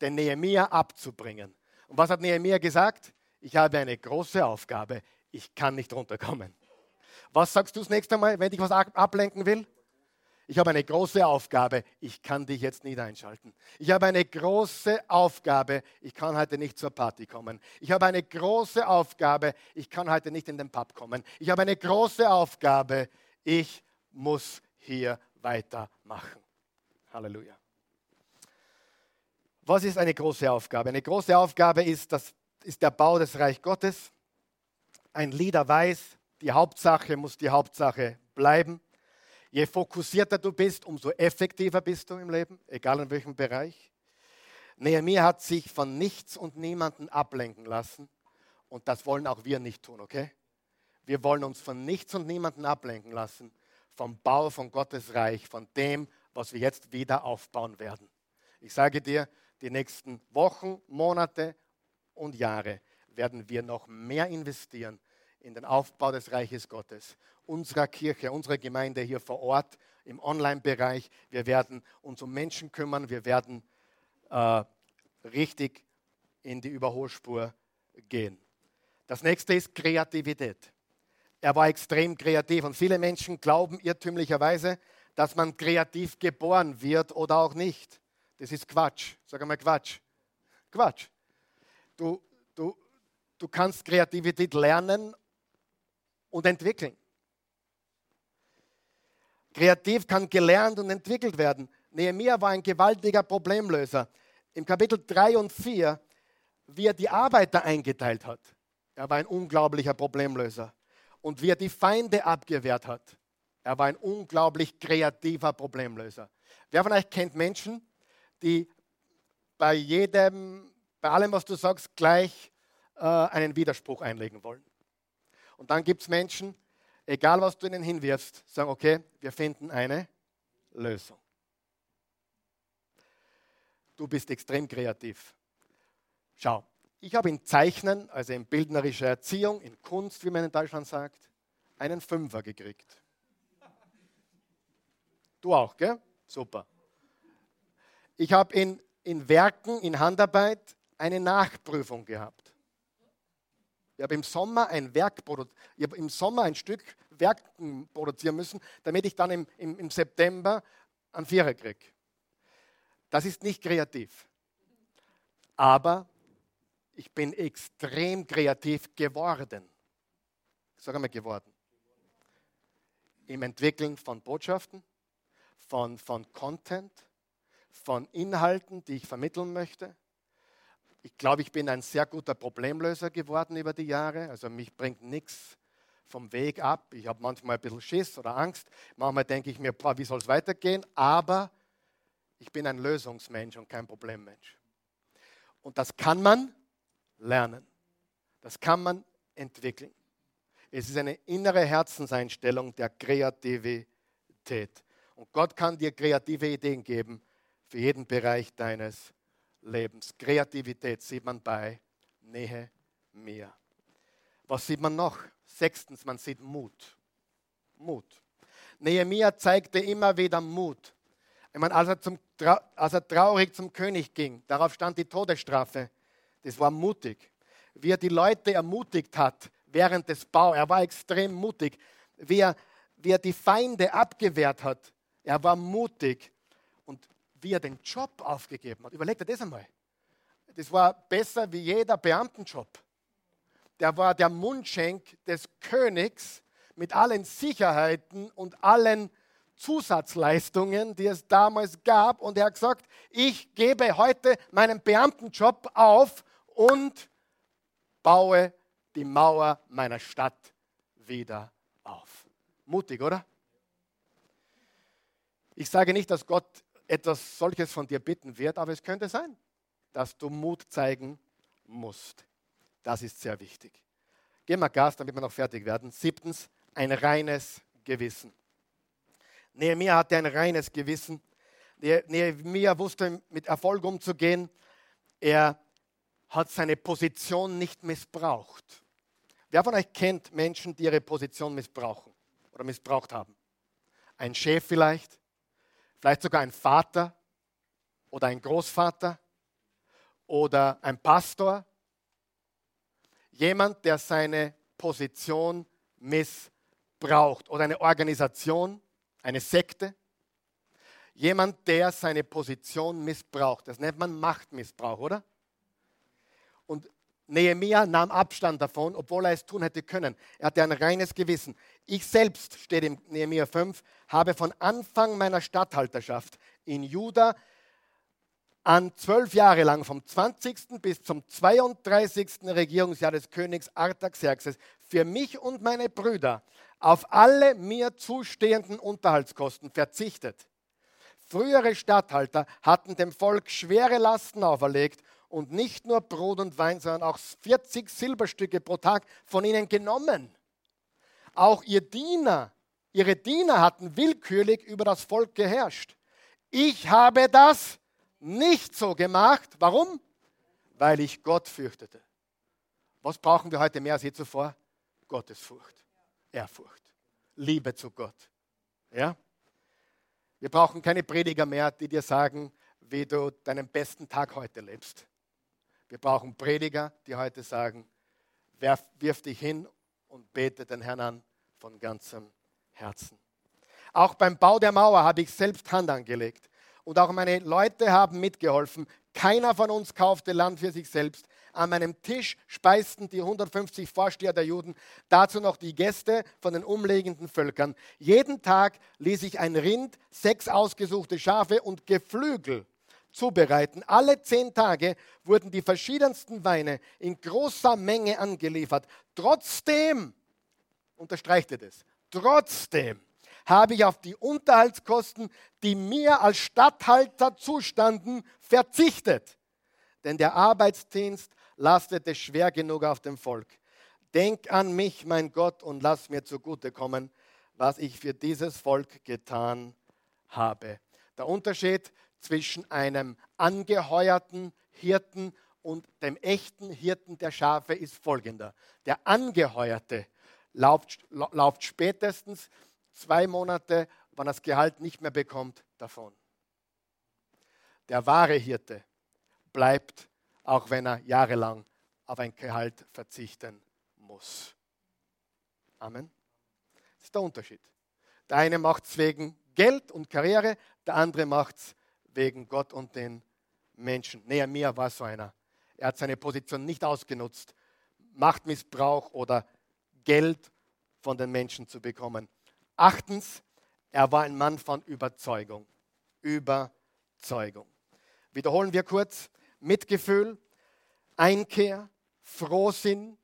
den Nehemia abzubringen. Und was hat Nehemia gesagt? Ich habe eine große Aufgabe. Ich kann nicht runterkommen. Was sagst du das nächste Mal, wenn ich was ablenken will? Ich habe eine große Aufgabe. Ich kann dich jetzt nicht einschalten. Ich habe eine große Aufgabe. Ich kann heute nicht zur Party kommen. Ich habe eine große Aufgabe. Ich kann heute nicht in den Pub kommen. Ich habe eine große Aufgabe. Ich muss hier weitermachen. Halleluja. Was ist eine große Aufgabe? Eine große Aufgabe ist, das ist der Bau des Reich Gottes. Ein Lieder weiß, die Hauptsache muss die Hauptsache bleiben. Je fokussierter du bist, umso effektiver bist du im Leben, egal in welchem Bereich. Nehemiah hat sich von nichts und niemanden ablenken lassen. Und das wollen auch wir nicht tun, okay? Wir wollen uns von nichts und niemanden ablenken lassen, vom Bau von Gottes Reich, von dem, was wir jetzt wieder aufbauen werden. Ich sage dir, die nächsten Wochen, Monate und Jahre werden wir noch mehr investieren in den Aufbau des Reiches Gottes, unserer Kirche, unserer Gemeinde hier vor Ort, im Online-Bereich. Wir werden uns um Menschen kümmern, wir werden äh, richtig in die Überholspur gehen. Das nächste ist Kreativität. Er war extrem kreativ und viele Menschen glauben irrtümlicherweise, dass man kreativ geboren wird oder auch nicht. Das ist Quatsch. Sag einmal Quatsch. Quatsch. Du, du, du kannst Kreativität lernen und entwickeln. Kreativ kann gelernt und entwickelt werden. Nehemiah war ein gewaltiger Problemlöser. Im Kapitel 3 und 4, wie er die Arbeiter eingeteilt hat. Er war ein unglaublicher Problemlöser. Und wie er die Feinde abgewehrt hat. Er war ein unglaublich kreativer Problemlöser. Wer von euch kennt Menschen, die bei jedem, bei allem, was du sagst, gleich äh, einen Widerspruch einlegen wollen? Und dann gibt es Menschen, egal was du ihnen hinwirfst, sagen, okay, wir finden eine Lösung. Du bist extrem kreativ. Schau, ich habe in Zeichnen, also in bildnerischer Erziehung, in Kunst, wie man in Deutschland sagt, einen Fünfer gekriegt. Du auch, gell? Super. Ich habe in, in Werken, in Handarbeit eine Nachprüfung gehabt. Ich habe im Sommer ein Werk ich habe im Sommer ein Stück Werken produzieren müssen, damit ich dann im, im, im September einen Vierer kriege. Das ist nicht kreativ. Aber ich bin extrem kreativ geworden. Sag einmal geworden. Im Entwickeln von Botschaften, von, von Content, von Inhalten, die ich vermitteln möchte. Ich glaube, ich bin ein sehr guter Problemlöser geworden über die Jahre. Also mich bringt nichts vom Weg ab. Ich habe manchmal ein bisschen Schiss oder Angst. Manchmal denke ich mir, boah, wie soll es weitergehen? Aber ich bin ein Lösungsmensch und kein Problemmensch. Und das kann man lernen. Das kann man entwickeln. Es ist eine innere Herzenseinstellung der Kreativität. Und Gott kann dir kreative Ideen geben für jeden Bereich deines Lebens. Kreativität sieht man bei Nähe mir. Was sieht man noch? Sechstens, man sieht Mut. Mut. Nehemiah zeigte immer wieder Mut. Ich meine, als er, zum, als er traurig zum König ging, darauf stand die Todesstrafe. Das war mutig. Wie er die Leute ermutigt hat während des Bau, er war extrem mutig. Wie er, wie er die Feinde abgewehrt hat, er war mutig. Wie er den Job aufgegeben hat, überlegt er das einmal. Das war besser wie jeder Beamtenjob. Der war der Mundschenk des Königs mit allen Sicherheiten und allen Zusatzleistungen, die es damals gab. Und er hat gesagt, ich gebe heute meinen Beamtenjob auf und baue die Mauer meiner Stadt wieder auf. Mutig, oder? Ich sage nicht, dass Gott etwas solches von dir bitten wird, aber es könnte sein, dass du Mut zeigen musst. Das ist sehr wichtig. Gehen wir Gas, damit wir noch fertig werden. Siebtens, ein reines Gewissen. Nehemiah hatte ein reines Gewissen. Nehemiah wusste mit Erfolg umzugehen. Er hat seine Position nicht missbraucht. Wer von euch kennt Menschen, die ihre Position missbrauchen oder missbraucht haben? Ein Chef vielleicht, vielleicht sogar ein Vater oder ein Großvater oder ein Pastor. Jemand, der seine Position missbraucht oder eine Organisation, eine Sekte. Jemand, der seine Position missbraucht. Das nennt man Machtmissbrauch, oder? Und Nehemiah nahm Abstand davon, obwohl er es tun hätte können. Er hatte ein reines Gewissen. Ich selbst, steht im Nehemiah 5, habe von Anfang meiner Statthalterschaft in Juda an zwölf Jahre lang, vom 20. bis zum 32. Regierungsjahr des Königs Artaxerxes, für mich und meine Brüder auf alle mir zustehenden Unterhaltskosten verzichtet. Frühere Statthalter hatten dem Volk schwere Lasten auferlegt und nicht nur Brot und Wein, sondern auch 40 Silberstücke pro Tag von ihnen genommen. Auch ihr Diener, ihre Diener hatten willkürlich über das Volk geherrscht. Ich habe das nicht so gemacht. Warum? Weil ich Gott fürchtete. Was brauchen wir heute mehr als je zuvor? Gottesfurcht, Ehrfurcht, Liebe zu Gott. Ja? Wir brauchen keine Prediger mehr, die dir sagen, wie du deinen besten Tag heute lebst. Wir brauchen Prediger, die heute sagen, wirf, wirf dich hin und bete den Herrn an von ganzem Herzen. Auch beim Bau der Mauer habe ich selbst Hand angelegt. Und auch meine Leute haben mitgeholfen. Keiner von uns kaufte Land für sich selbst. An meinem Tisch speisten die 150 Vorsteher der Juden, dazu noch die Gäste von den umliegenden Völkern. Jeden Tag ließ ich ein Rind, sechs ausgesuchte Schafe und Geflügel zubereiten. Alle zehn Tage wurden die verschiedensten Weine in großer Menge angeliefert. Trotzdem, unterstreicht ihr das, trotzdem habe ich auf die Unterhaltskosten, die mir als Statthalter zustanden, verzichtet. Denn der Arbeitsdienst lastete schwer genug auf dem Volk. Denk an mich, mein Gott, und lass mir zugutekommen, was ich für dieses Volk getan habe. Der Unterschied zwischen einem angeheuerten Hirten und dem echten Hirten der Schafe ist folgender. Der angeheuerte läuft, läuft spätestens zwei Monate, wann das Gehalt nicht mehr bekommt, davon. Der wahre Hirte bleibt, auch wenn er jahrelang auf ein Gehalt verzichten muss. Amen. Das ist der Unterschied. Der eine macht es wegen Geld und Karriere, der andere macht es wegen Gott und den Menschen. Nehemiah war so einer. Er hat seine Position nicht ausgenutzt, Machtmissbrauch oder Geld von den Menschen zu bekommen. Achtens, er war ein Mann von Überzeugung. Überzeugung. Wiederholen wir kurz. Mitgefühl, Einkehr, Frohsinn,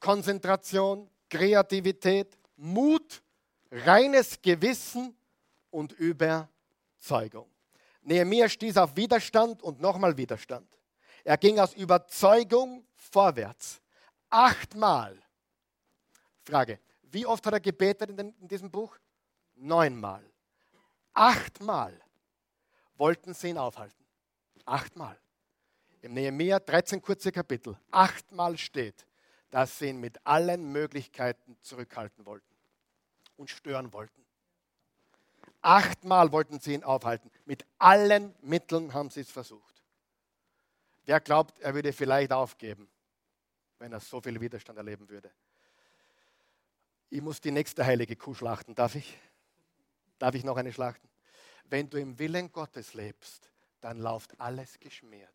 Konzentration, Kreativität, Mut, reines Gewissen und Überzeugung. Nehemiah stieß auf Widerstand und nochmal Widerstand. Er ging aus Überzeugung vorwärts. Achtmal. Frage, wie oft hat er gebetet in, in diesem Buch? Neunmal. Achtmal wollten sie ihn aufhalten. Achtmal. Im Nehemiah 13 kurze Kapitel. Achtmal steht, dass sie ihn mit allen Möglichkeiten zurückhalten wollten und stören wollten. Achtmal wollten sie ihn aufhalten. Mit allen Mitteln haben sie es versucht. Wer glaubt, er würde vielleicht aufgeben, wenn er so viel Widerstand erleben würde? Ich muss die nächste heilige Kuh schlachten. Darf ich? Darf ich noch eine schlachten? Wenn du im Willen Gottes lebst, dann läuft alles geschmiert.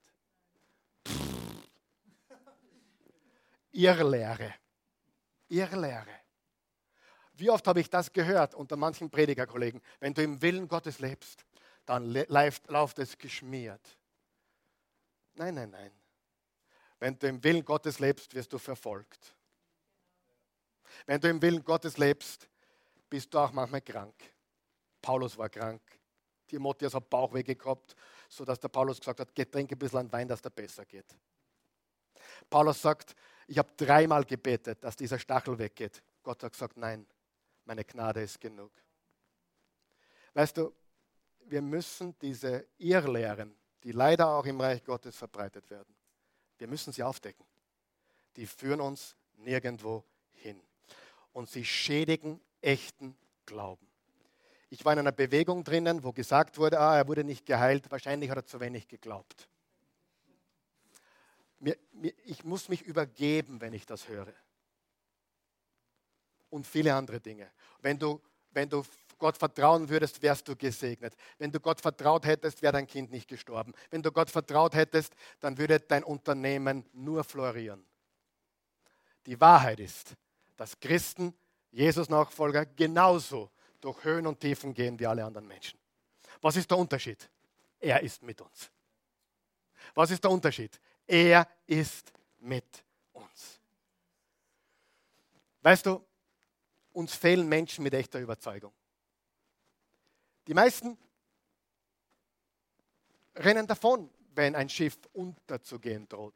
Irrlehre. Irrlehre. Wie oft habe ich das gehört unter manchen Predigerkollegen? Wenn du im Willen Gottes lebst, dann läuft, es geschmiert. Nein, nein, nein. Wenn du im Willen Gottes lebst, wirst du verfolgt. Wenn du im Willen Gottes lebst, bist du auch manchmal krank. Paulus war krank. Timotheus hat Bauchwege gehabt, sodass der Paulus gesagt hat, trink ein bisschen Wein, dass der besser geht. Paulus sagt, ich habe dreimal gebetet, dass dieser Stachel weggeht. Gott hat gesagt, nein, meine Gnade ist genug. Weißt du, wir müssen diese Irrlehren, die leider auch im Reich Gottes verbreitet werden, wir müssen sie aufdecken. Die führen uns nirgendwo hin. Und sie schädigen echten Glauben. Ich war in einer Bewegung drinnen, wo gesagt wurde, ah, er wurde nicht geheilt, wahrscheinlich hat er zu wenig geglaubt. Mir, mir, ich muss mich übergeben, wenn ich das höre. Und viele andere Dinge. Wenn du, wenn du Gott vertrauen würdest, wärst du gesegnet. Wenn du Gott vertraut hättest, wäre dein Kind nicht gestorben. Wenn du Gott vertraut hättest, dann würde dein Unternehmen nur florieren. Die Wahrheit ist, dass Christen, Jesus-Nachfolger, genauso durch Höhen und Tiefen gehen wie alle anderen Menschen. Was ist der Unterschied? Er ist mit uns. Was ist der Unterschied? Er ist mit uns. Weißt du, uns fehlen Menschen mit echter Überzeugung. Die meisten rennen davon, wenn ein Schiff unterzugehen droht.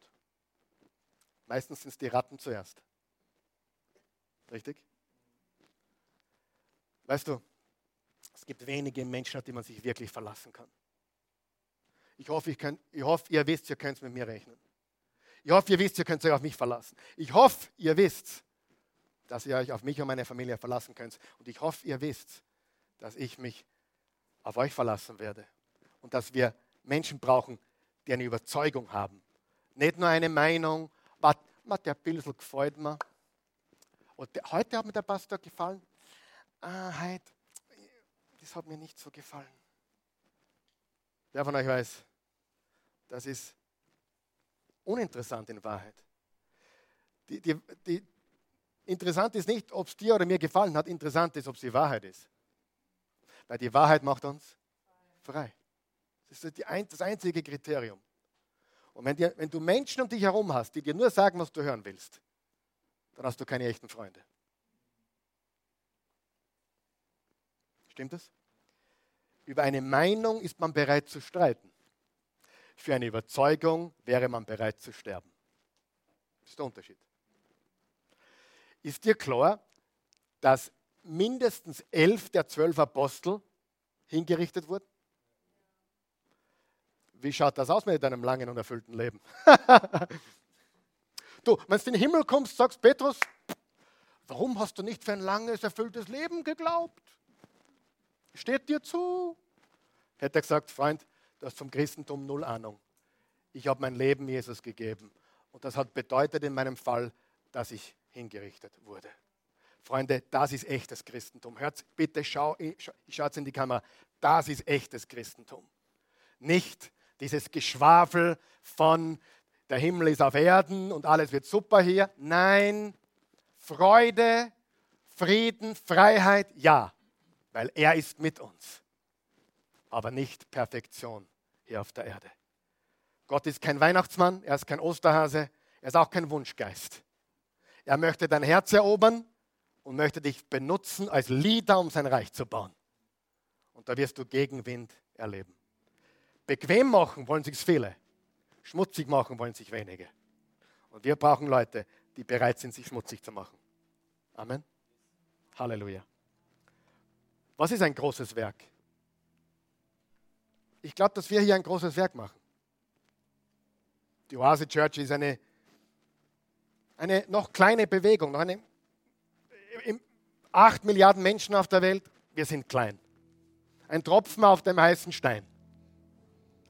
Meistens sind es die Ratten zuerst. Richtig? Weißt du, es gibt wenige Menschen, auf die man sich wirklich verlassen kann. Ich hoffe, ich könnt, ich hoffe ihr wisst, ihr könnt mit mir rechnen. Ich hoffe, ihr wisst, ihr könnt euch auf mich verlassen. Ich hoffe, ihr wisst, dass ihr euch auf mich und meine Familie verlassen könnt. Und ich hoffe, ihr wisst, dass ich mich auf euch verlassen werde. Und dass wir Menschen brauchen, die eine Überzeugung haben. Nicht nur eine Meinung, was, der Pilsel gefällt mir. Und heute hat mir der Pastor gefallen ah, heute, das hat mir nicht so gefallen. Wer von euch weiß, das ist uninteressant in Wahrheit. Die, die, die, interessant ist nicht, ob es dir oder mir gefallen hat, interessant ist, ob es die Wahrheit ist. Weil die Wahrheit macht uns frei. Das ist das einzige Kriterium. Und wenn, dir, wenn du Menschen um dich herum hast, die dir nur sagen, was du hören willst, dann hast du keine echten Freunde. Stimmt das? Über eine Meinung ist man bereit zu streiten. Für eine Überzeugung wäre man bereit zu sterben. Das ist der Unterschied. Ist dir klar, dass mindestens elf der zwölf Apostel hingerichtet wurden? Wie schaut das aus mit deinem langen und erfüllten Leben? du, wenn du in den Himmel kommst, sagst Petrus, warum hast du nicht für ein langes, erfülltes Leben geglaubt? Steht dir zu. Hätte er gesagt, Freund, du hast vom Christentum null Ahnung. Ich habe mein Leben Jesus gegeben. Und das hat bedeutet in meinem Fall, dass ich hingerichtet wurde. Freunde, das ist echtes Christentum. Hört bitte, schau, schaut in die Kamera. Das ist echtes Christentum. Nicht dieses Geschwafel von der Himmel ist auf Erden und alles wird super hier. Nein, Freude, Frieden, Freiheit, ja weil er ist mit uns, aber nicht Perfektion hier auf der Erde. Gott ist kein Weihnachtsmann, er ist kein Osterhase, er ist auch kein Wunschgeist. Er möchte dein Herz erobern und möchte dich benutzen als Leader, um sein Reich zu bauen. Und da wirst du Gegenwind erleben. Bequem machen wollen sich viele, schmutzig machen wollen sich wenige. Und wir brauchen Leute, die bereit sind, sich schmutzig zu machen. Amen. Halleluja. Was ist ein großes Werk? Ich glaube, dass wir hier ein großes Werk machen. Die Oase Church ist eine, eine noch kleine Bewegung, noch eine, acht Milliarden Menschen auf der Welt, wir sind klein. Ein Tropfen auf dem heißen Stein.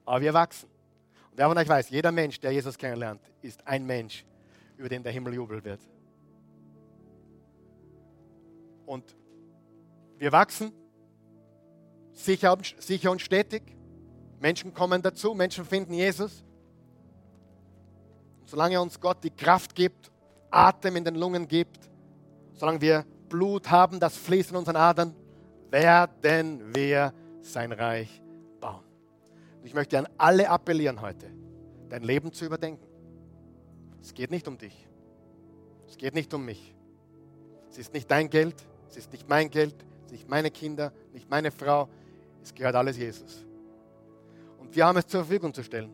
Aber wir wachsen. Und wer von euch weiß, jeder Mensch, der Jesus kennenlernt, ist ein Mensch, über den der Himmel jubeln wird. Und wir wachsen sicher, sicher und stetig. Menschen kommen dazu, Menschen finden Jesus. Und solange uns Gott die Kraft gibt, Atem in den Lungen gibt, solange wir Blut haben, das fließt in unseren Adern, werden wir sein Reich bauen. Und ich möchte an alle appellieren heute, dein Leben zu überdenken. Es geht nicht um dich. Es geht nicht um mich. Es ist nicht dein Geld, es ist nicht mein Geld, es ist nicht meine Kinder, nicht meine Frau, es gehört alles Jesus. Und wir haben es zur Verfügung zu stellen.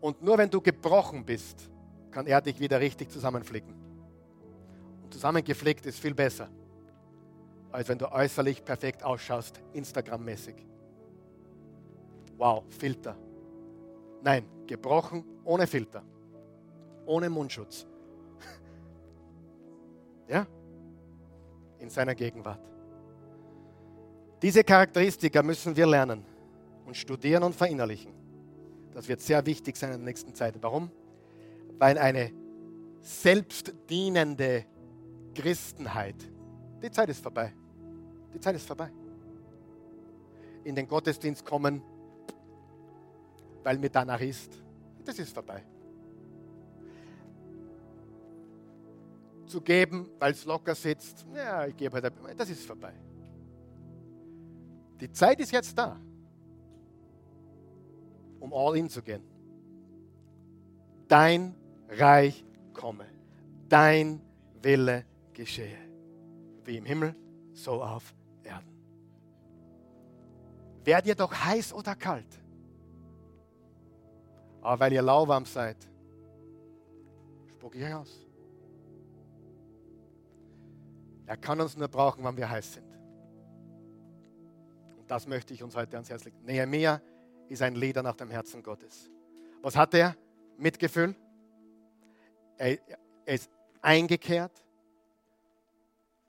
Und nur wenn du gebrochen bist, kann er dich wieder richtig zusammenflicken. Und zusammengeflickt ist viel besser, als wenn du äußerlich perfekt ausschaust, Instagram-mäßig. Wow, Filter. Nein, gebrochen ohne Filter, ohne Mundschutz. ja? In seiner Gegenwart. Diese Charakteristika müssen wir lernen und studieren und verinnerlichen. Das wird sehr wichtig sein in der nächsten Zeit. Warum? Weil eine selbstdienende Christenheit, die Zeit ist vorbei. Die Zeit ist vorbei. In den Gottesdienst kommen, weil mir danach ist, das ist vorbei. Zu geben, weil es locker sitzt, ja, ich gebe halt, das ist vorbei. Die Zeit ist jetzt da, um all in zu gehen. Dein Reich komme, dein Wille geschehe, wie im Himmel, so auf Erden. Werd ihr doch heiß oder kalt, aber weil ihr lauwarm seid, spucke ich euch aus. Er kann uns nur brauchen, wenn wir heiß sind. Das möchte ich uns heute ans Herz legen. Nehemiah ist ein Leder nach dem Herzen Gottes. Was hat er? Mitgefühl. Er, er ist eingekehrt.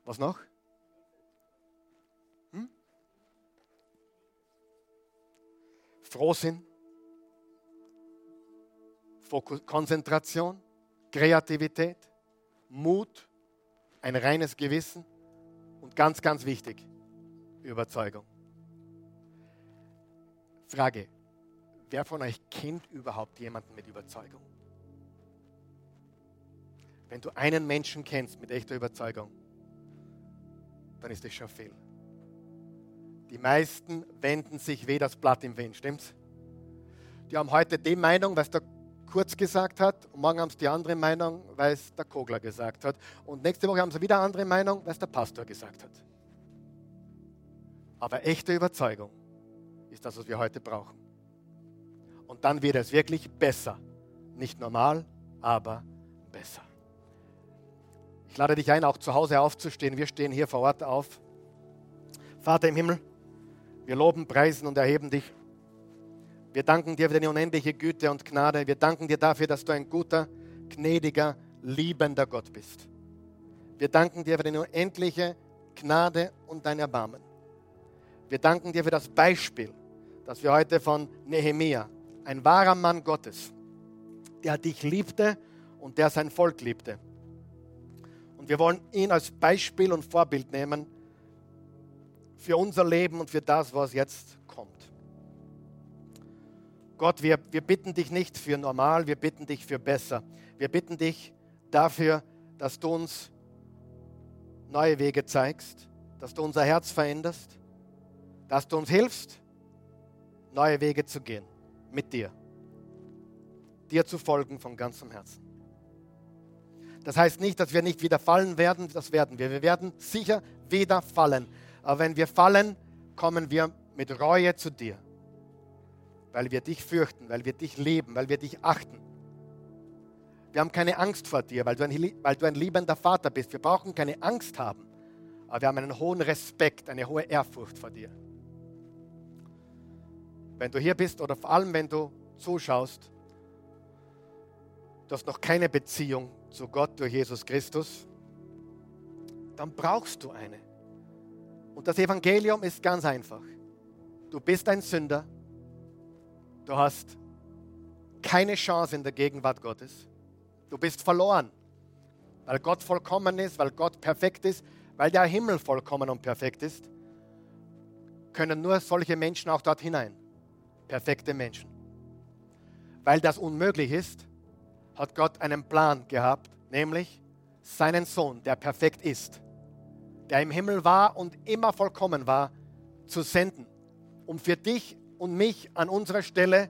Was noch? Hm? Frohsinn. Fokus, Konzentration. Kreativität. Mut. Ein reines Gewissen. Und ganz, ganz wichtig, Überzeugung. Frage, wer von euch kennt überhaupt jemanden mit Überzeugung? Wenn du einen Menschen kennst mit echter Überzeugung, dann ist das schon viel. Die meisten wenden sich wie das Blatt im Wind, stimmt's? Die haben heute die Meinung, was der Kurz gesagt hat, und morgen haben sie die andere Meinung, weil es der Kogler gesagt hat. Und nächste Woche haben sie wieder andere Meinung, weil es der Pastor gesagt hat. Aber echte Überzeugung ist das, was wir heute brauchen. Und dann wird es wirklich besser. Nicht normal, aber besser. Lade dich ein, auch zu Hause aufzustehen. Wir stehen hier vor Ort auf. Vater im Himmel, wir loben, preisen und erheben dich. Wir danken dir für deine unendliche Güte und Gnade. Wir danken dir dafür, dass du ein guter, gnädiger, liebender Gott bist. Wir danken dir für deine unendliche Gnade und dein Erbarmen. Wir danken dir für das Beispiel, das wir heute von Nehemia, ein wahrer Mann Gottes, der dich liebte und der sein Volk liebte. Und wir wollen ihn als Beispiel und Vorbild nehmen für unser Leben und für das, was jetzt kommt. Gott, wir, wir bitten dich nicht für normal, wir bitten dich für besser. Wir bitten dich dafür, dass du uns neue Wege zeigst, dass du unser Herz veränderst, dass du uns hilfst, neue Wege zu gehen mit dir. Dir zu folgen von ganzem Herzen. Das heißt nicht, dass wir nicht wieder fallen werden, das werden wir. Wir werden sicher wieder fallen. Aber wenn wir fallen, kommen wir mit Reue zu dir. Weil wir dich fürchten, weil wir dich lieben, weil wir dich achten. Wir haben keine Angst vor dir, weil du, ein, weil du ein liebender Vater bist. Wir brauchen keine Angst haben, aber wir haben einen hohen Respekt, eine hohe Ehrfurcht vor dir. Wenn du hier bist oder vor allem wenn du zuschaust, du hast noch keine Beziehung zu Gott durch Jesus Christus, dann brauchst du eine. Und das Evangelium ist ganz einfach. Du bist ein Sünder. Du hast keine Chance in der Gegenwart Gottes. Du bist verloren, weil Gott vollkommen ist, weil Gott perfekt ist, weil der Himmel vollkommen und perfekt ist. Können nur solche Menschen auch dort hinein perfekte Menschen. Weil das unmöglich ist, hat Gott einen Plan gehabt, nämlich seinen Sohn, der perfekt ist, der im Himmel war und immer vollkommen war, zu senden, um für dich und mich an unserer Stelle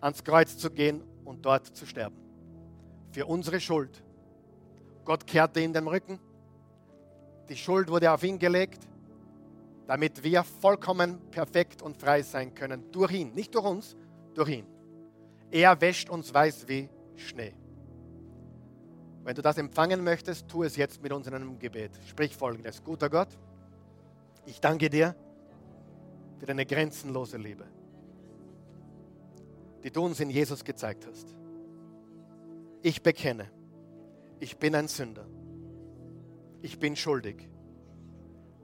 ans Kreuz zu gehen und dort zu sterben. Für unsere Schuld. Gott kehrte in den Rücken. Die Schuld wurde auf ihn gelegt damit wir vollkommen perfekt und frei sein können. Durch ihn, nicht durch uns, durch ihn. Er wäscht uns weiß wie Schnee. Wenn du das empfangen möchtest, tu es jetzt mit uns in einem Gebet. Sprich folgendes. Guter Gott, ich danke dir für deine grenzenlose Liebe, die du uns in Jesus gezeigt hast. Ich bekenne, ich bin ein Sünder. Ich bin schuldig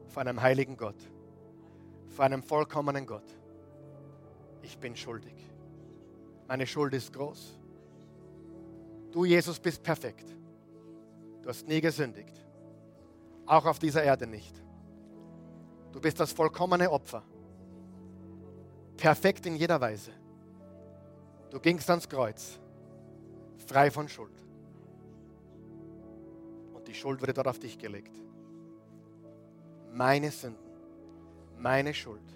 vor einem heiligen Gott, vor einem vollkommenen Gott. Ich bin schuldig. Meine Schuld ist groß. Du, Jesus, bist perfekt. Du hast nie gesündigt. Auch auf dieser Erde nicht. Du bist das vollkommene Opfer. Perfekt in jeder Weise. Du gingst ans Kreuz, frei von Schuld. Und die Schuld wurde dort auf dich gelegt. Meine Sünden, meine Schuld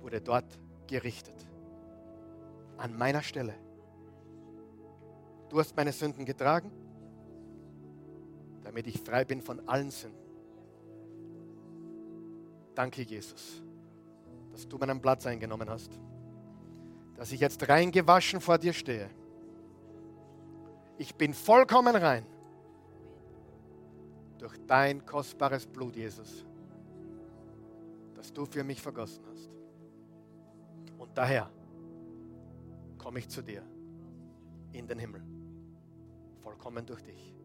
wurde dort gerichtet. An meiner Stelle. Du hast meine Sünden getragen, damit ich frei bin von allen Sünden. Danke, Jesus, dass du meinen Platz eingenommen hast, dass ich jetzt reingewaschen vor dir stehe. Ich bin vollkommen rein durch dein kostbares Blut, Jesus, das du für mich vergossen hast. Und daher komme ich zu dir in den Himmel, vollkommen durch dich.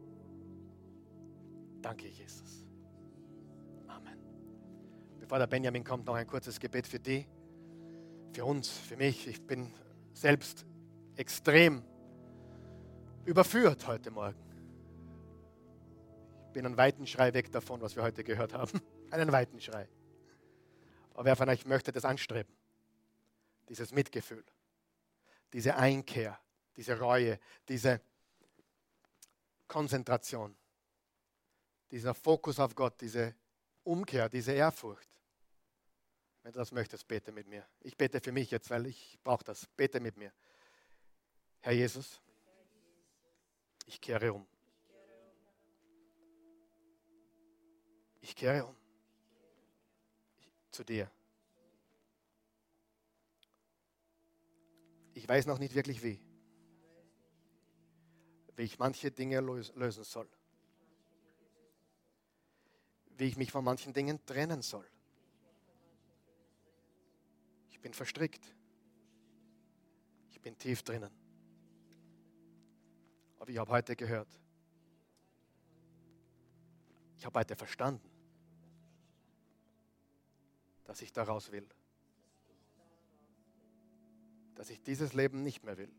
Danke, Jesus. Amen. Bevor der Benjamin kommt, noch ein kurzes Gebet für die, für uns, für mich. Ich bin selbst extrem überführt heute Morgen. Ich bin einen weiten Schrei weg davon, was wir heute gehört haben. Einen weiten Schrei. Aber wer von euch möchte das anstreben? Dieses Mitgefühl, diese Einkehr, diese Reue, diese Konzentration, dieser Fokus auf Gott, diese Umkehr, diese Ehrfurcht. Wenn du das möchtest, bete mit mir. Ich bete für mich jetzt, weil ich brauche das. Bete mit mir. Herr Jesus, ich kehre um. Ich kehre um zu dir. Ich weiß noch nicht wirklich wie, wie ich manche Dinge lösen soll, wie ich mich von manchen Dingen trennen soll. Ich bin verstrickt. Ich bin tief drinnen. Aber ich habe heute gehört, ich habe heute verstanden, dass ich daraus will dass ich dieses Leben nicht mehr will.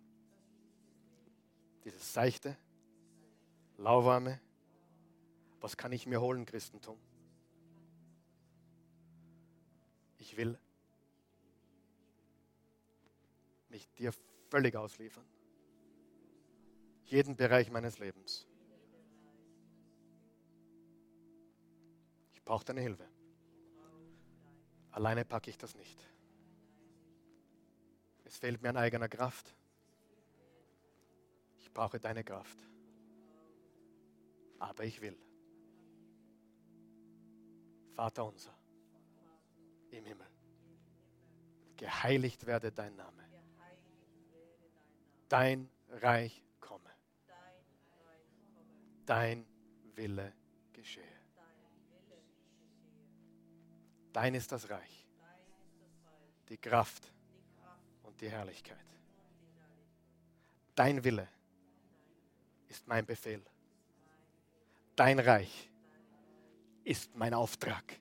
Dieses seichte, lauwarme, was kann ich mir holen, Christentum? Ich will mich dir völlig ausliefern. Jeden Bereich meines Lebens. Ich brauche deine Hilfe. Alleine packe ich das nicht. Es fehlt mir an eigener Kraft. Ich brauche deine Kraft. Aber ich will. Vater unser im Himmel, geheiligt werde dein Name. Dein Reich komme. Dein Wille geschehe. Dein ist das Reich, die Kraft und die Herrlichkeit. Dein Wille ist mein Befehl. Dein Reich ist mein Auftrag.